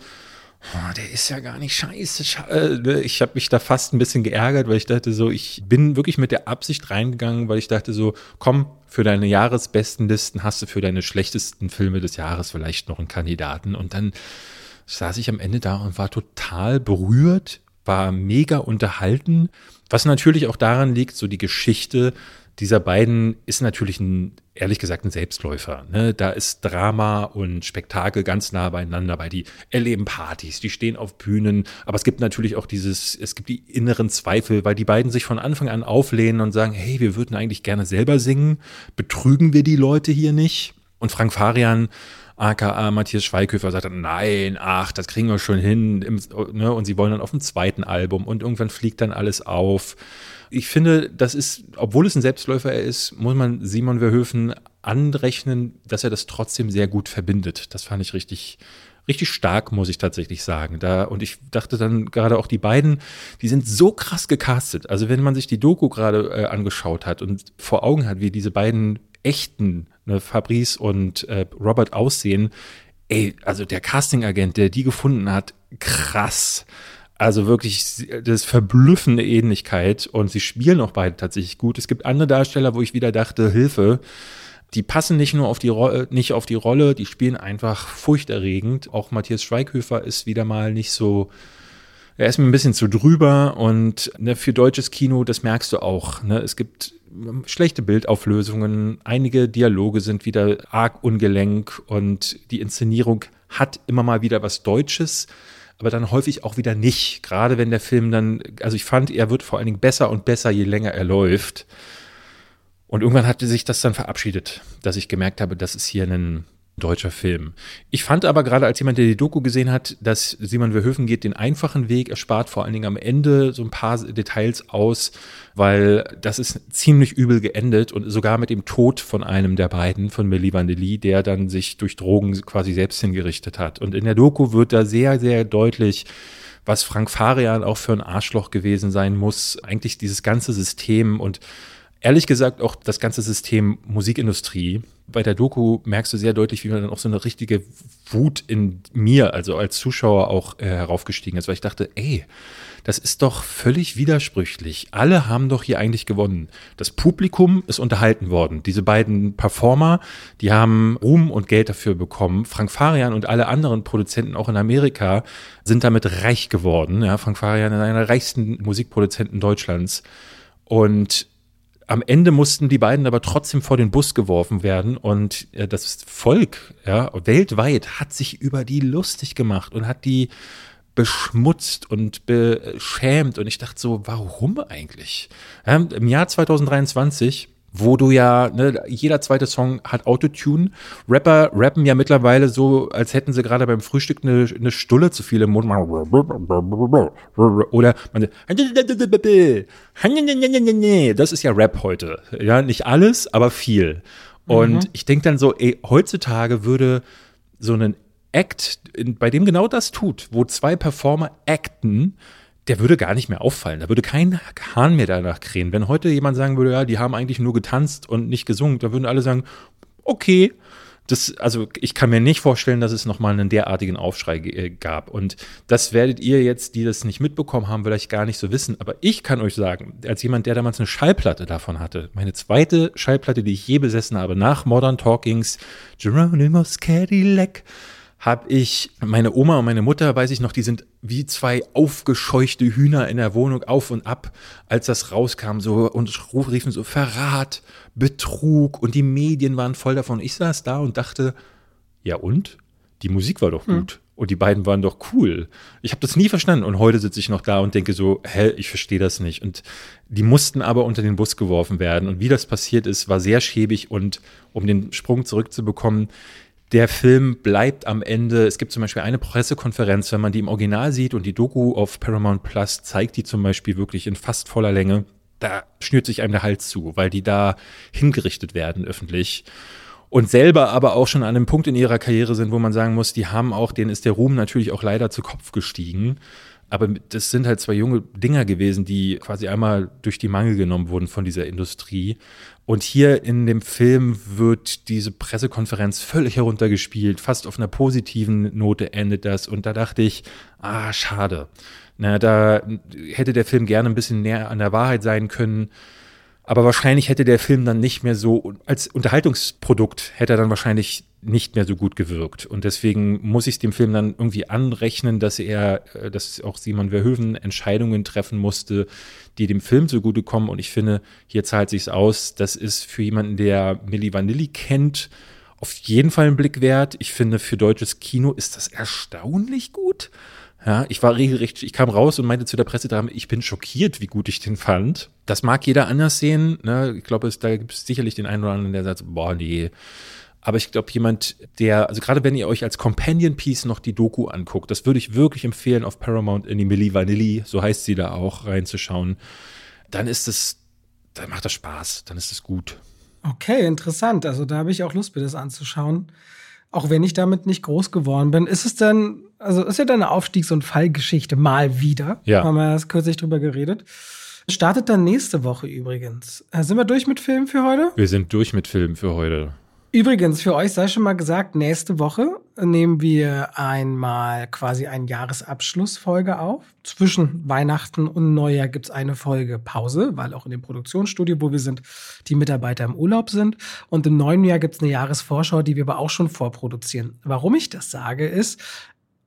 oh, der ist ja gar nicht scheiße. Äh, ne, ich habe mich da fast ein bisschen geärgert, weil ich dachte so, ich bin wirklich mit der Absicht reingegangen, weil ich dachte so, komm, für deine Jahresbesten Listen hast du für deine schlechtesten Filme des Jahres vielleicht noch einen Kandidaten. Und dann saß ich am Ende da und war total berührt, war mega unterhalten, was natürlich auch daran liegt, so die Geschichte dieser beiden ist natürlich ein, ehrlich gesagt, ein Selbstläufer. Ne? Da ist Drama und Spektakel ganz nah beieinander, weil die erleben Partys, die stehen auf Bühnen, aber es gibt natürlich auch dieses, es gibt die inneren Zweifel, weil die beiden sich von Anfang an auflehnen und sagen, hey, wir würden eigentlich gerne selber singen, betrügen wir die Leute hier nicht? Und Frank Farian aka Matthias Schweighöfer sagt dann, nein, ach, das kriegen wir schon hin. Im, ne? Und sie wollen dann auf dem zweiten Album und irgendwann fliegt dann alles auf ich finde, das ist, obwohl es ein Selbstläufer ist, muss man Simon Verhöfen anrechnen, dass er das trotzdem sehr gut verbindet. Das fand ich richtig, richtig stark, muss ich tatsächlich sagen. Da, und ich dachte dann gerade auch die beiden, die sind so krass gecastet. Also wenn man sich die Doku gerade äh, angeschaut hat und vor Augen hat, wie diese beiden echten, ne, Fabrice und äh, Robert aussehen, ey, also der Casting-Agent, der die gefunden hat, krass. Also wirklich, das verblüffende Ähnlichkeit und sie spielen auch beide tatsächlich gut. Es gibt andere Darsteller, wo ich wieder dachte, Hilfe, die passen nicht nur auf die Rolle, nicht auf die Rolle, die spielen einfach furchterregend. Auch Matthias Schweighöfer ist wieder mal nicht so, er ist mir ein bisschen zu drüber und ne, für deutsches Kino, das merkst du auch. Ne? Es gibt schlechte Bildauflösungen, einige Dialoge sind wieder arg ungelenk und die Inszenierung hat immer mal wieder was Deutsches aber dann häufig auch wieder nicht. Gerade wenn der Film dann, also ich fand, er wird vor allen Dingen besser und besser, je länger er läuft. Und irgendwann hatte sich das dann verabschiedet, dass ich gemerkt habe, das ist hier ein deutscher Film. Ich fand aber gerade als jemand, der die Doku gesehen hat, dass Simon Verhoeven geht den einfachen Weg. Er spart vor allen Dingen am Ende so ein paar Details aus, weil das ist ziemlich übel geendet und sogar mit dem Tod von einem der beiden, von Milli Vanilli, der dann sich durch Drogen quasi selbst hingerichtet hat. Und in der Doku wird da sehr, sehr deutlich, was Frank Farian auch für ein Arschloch gewesen sein muss. Eigentlich dieses ganze System und ehrlich gesagt auch das ganze System Musikindustrie. Bei der Doku merkst du sehr deutlich, wie man dann auch so eine richtige Wut in mir, also als Zuschauer auch äh, heraufgestiegen ist, weil ich dachte, ey, das ist doch völlig widersprüchlich. Alle haben doch hier eigentlich gewonnen. Das Publikum ist unterhalten worden. Diese beiden Performer, die haben Ruhm und Geld dafür bekommen. Frank Farian und alle anderen Produzenten auch in Amerika sind damit reich geworden. Ja, Frank Farian ist einer der reichsten Musikproduzenten Deutschlands. Und am Ende mussten die beiden aber trotzdem vor den Bus geworfen werden und äh, das Volk ja, weltweit hat sich über die lustig gemacht und hat die beschmutzt und beschämt und ich dachte so, warum eigentlich? Ja, Im Jahr 2023 wo du ja, ne, jeder zweite Song hat Autotune. Rapper rappen ja mittlerweile so, als hätten sie gerade beim Frühstück eine, eine Stulle zu viel im Mund. Oder man, das ist ja Rap heute. Ja, nicht alles, aber viel. Und mhm. ich denke dann so, ey, heutzutage würde so ein Act, bei dem genau das tut, wo zwei Performer acten, der würde gar nicht mehr auffallen. Da würde kein Hahn mehr danach krähen. Wenn heute jemand sagen würde, ja, die haben eigentlich nur getanzt und nicht gesungen, da würden alle sagen, okay. Das, also ich kann mir nicht vorstellen, dass es nochmal einen derartigen Aufschrei äh, gab. Und das werdet ihr jetzt, die das nicht mitbekommen haben, vielleicht gar nicht so wissen. Aber ich kann euch sagen, als jemand, der damals eine Schallplatte davon hatte, meine zweite Schallplatte, die ich je besessen habe, nach Modern Talkings, Geronimo's Cadillac, habe ich meine Oma und meine Mutter, weiß ich noch, die sind wie zwei aufgescheuchte Hühner in der Wohnung auf und ab, als das rauskam, so und riefen so Verrat, Betrug und die Medien waren voll davon. Ich saß da und dachte, ja und? Die Musik war doch hm. gut. Mhm. Und die beiden waren doch cool. Ich habe das nie verstanden. Und heute sitze ich noch da und denke so, hä, ich verstehe das nicht. Und die mussten aber unter den Bus geworfen werden. Und wie das passiert ist, war sehr schäbig. Und um den Sprung zurückzubekommen, der Film bleibt am Ende, es gibt zum Beispiel eine Pressekonferenz, wenn man die im Original sieht und die Doku auf Paramount Plus zeigt die zum Beispiel wirklich in fast voller Länge, da schnürt sich einem der Hals zu, weil die da hingerichtet werden öffentlich und selber aber auch schon an einem Punkt in ihrer Karriere sind, wo man sagen muss, die haben auch, denen ist der Ruhm natürlich auch leider zu Kopf gestiegen. Aber das sind halt zwei junge Dinger gewesen, die quasi einmal durch die Mangel genommen wurden von dieser Industrie. Und hier in dem Film wird diese Pressekonferenz völlig heruntergespielt. Fast auf einer positiven Note endet das. Und da dachte ich, ah, schade. Na, da hätte der Film gerne ein bisschen näher an der Wahrheit sein können. Aber wahrscheinlich hätte der Film dann nicht mehr so, als Unterhaltungsprodukt hätte er dann wahrscheinlich nicht mehr so gut gewirkt. Und deswegen muss ich es dem Film dann irgendwie anrechnen, dass er, äh, dass auch Simon Verhoeven Entscheidungen treffen musste, die dem Film zugutekommen. Und ich finde, hier zahlt sich's aus. Das ist für jemanden, der Milli Vanilli kennt, auf jeden Fall ein Blick wert. Ich finde, für deutsches Kino ist das erstaunlich gut. Ja, ich war regelrecht, ich kam raus und meinte zu der Pressedame, ich bin schockiert, wie gut ich den fand. Das mag jeder anders sehen. Ne? Ich glaube, da gibt es sicherlich den einen oder anderen, der sagt, boah, nee. Aber ich glaube, jemand, der, also gerade wenn ihr euch als Companion Piece noch die Doku anguckt, das würde ich wirklich empfehlen, auf Paramount in die Milli Vanilli, so heißt sie da auch, reinzuschauen. Dann ist es, dann macht das Spaß, dann ist es gut. Okay, interessant. Also da habe ich auch Lust, mir das anzuschauen auch wenn ich damit nicht groß geworden bin, ist es dann, also ist ja deine Aufstiegs- und Fallgeschichte mal wieder. Ja. Haben wir erst kürzlich drüber geredet. Startet dann nächste Woche übrigens. Äh, sind wir durch mit Filmen für heute? Wir sind durch mit Filmen für heute. Übrigens, für euch sei schon mal gesagt, nächste Woche nehmen wir einmal quasi eine Jahresabschlussfolge auf. Zwischen Weihnachten und Neujahr gibt's eine Folge Pause, weil auch in dem Produktionsstudio, wo wir sind, die Mitarbeiter im Urlaub sind. Und im neuen Jahr gibt's eine Jahresvorschau, die wir aber auch schon vorproduzieren. Warum ich das sage, ist,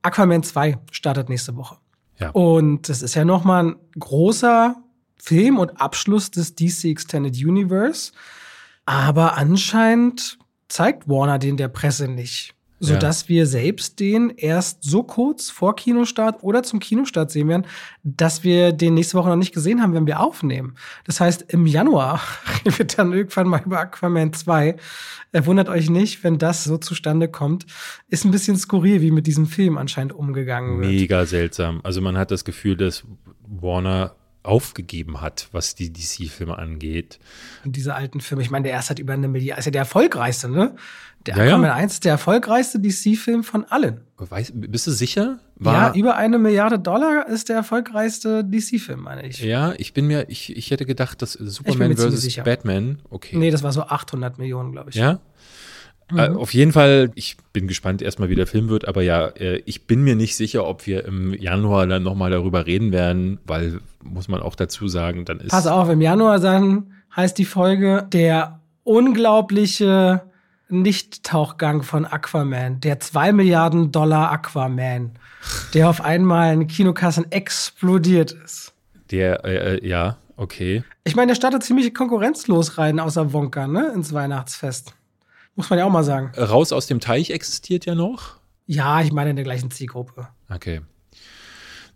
Aquaman 2 startet nächste Woche. Ja. Und das ist ja nochmal ein großer Film und Abschluss des DC Extended Universe. Aber anscheinend zeigt Warner den der Presse nicht sodass ja. wir selbst den erst so kurz vor Kinostart oder zum Kinostart sehen werden, dass wir den nächste Woche noch nicht gesehen haben, wenn wir aufnehmen. Das heißt, im Januar <laughs> wird dann irgendwann mal über Aquaman 2. Er wundert euch nicht, wenn das so zustande kommt. Ist ein bisschen skurril, wie mit diesem Film anscheinend umgegangen wird. Mega seltsam. Also man hat das Gefühl, dass Warner aufgegeben hat, was die DC-Filme angeht. Und diese alten Filme, ich meine, der erste hat über eine Milliarde, ist ja der erfolgreichste, ne? Der ja, Aquaman ja. 1 ist der erfolgreichste DC-Film von allen. Weiß, bist du sicher? War ja, über eine Milliarde Dollar ist der erfolgreichste DC-Film, meine ich. Ja, ich bin mir, ich, ich hätte gedacht, dass Superman vs. Batman, okay. Nee, das war so 800 Millionen, glaube ich. Ja? Mhm. Äh, auf jeden Fall, ich bin gespannt erstmal, wie der Film wird, aber ja, äh, ich bin mir nicht sicher, ob wir im Januar dann nochmal darüber reden werden, weil, muss man auch dazu sagen, dann ist. Pass auf, im Januar dann heißt die Folge der unglaubliche Nicht-Tauchgang von Aquaman, der zwei Milliarden Dollar Aquaman, der auf einmal in Kinokassen explodiert ist. Der, äh, äh ja, okay. Ich meine, der startet ziemlich konkurrenzlos rein, außer Wonka, ne, ins Weihnachtsfest. Muss man ja auch mal sagen. Raus aus dem Teich existiert ja noch. Ja, ich meine in der gleichen Zielgruppe. Okay.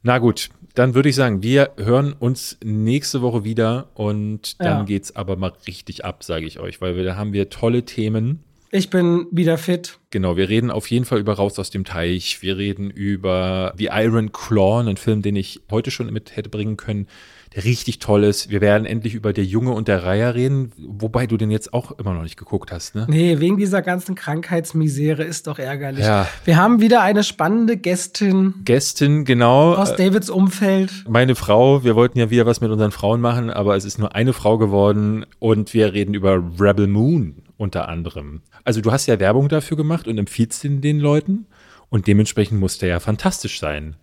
Na gut, dann würde ich sagen, wir hören uns nächste Woche wieder und dann ja. es aber mal richtig ab, sage ich euch, weil wir, da haben wir tolle Themen. Ich bin wieder fit. Genau, wir reden auf jeden Fall über Raus aus dem Teich. Wir reden über The Iron Claw, einen Film, den ich heute schon mit hätte bringen können der richtig toll ist. Wir werden endlich über Der Junge und der Reiher reden, wobei du den jetzt auch immer noch nicht geguckt hast, ne? Nee, wegen dieser ganzen Krankheitsmisere ist doch ärgerlich. Ja. Wir haben wieder eine spannende Gästin. Gästin, genau. Aus Davids Umfeld. Meine Frau, wir wollten ja wieder was mit unseren Frauen machen, aber es ist nur eine Frau geworden und wir reden über Rebel Moon unter anderem. Also du hast ja Werbung dafür gemacht und empfiehlst den den Leuten und dementsprechend muss der ja fantastisch sein.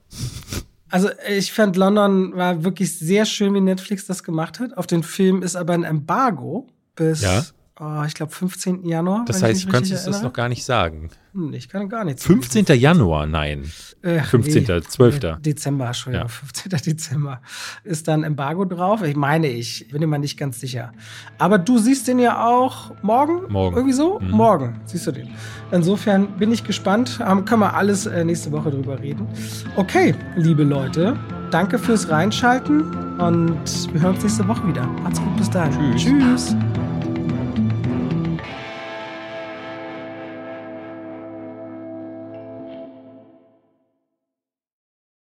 Also ich fand London war wirklich sehr schön, wie Netflix das gemacht hat. Auf den Film ist aber ein Embargo bis ja oh, ich glaube, 15. Januar. Das heißt, du kannst es noch gar nicht sagen. Hm, ich kann gar nichts 15. Sagen. Januar, nein. Äh, 15. Nee, 12. Dezember, Entschuldigung, ja. 15. Dezember ist dann Embargo drauf. Ich meine, ich bin immer nicht ganz sicher. Aber du siehst den ja auch morgen? Morgen. Irgendwie so? Mhm. Morgen siehst du den. Insofern bin ich gespannt. Ähm, können wir alles äh, nächste Woche drüber reden. Okay, liebe Leute, danke fürs Reinschalten und wir hören uns nächste Woche wieder. Macht's gut, bis dahin. Tschüss. Tschüss.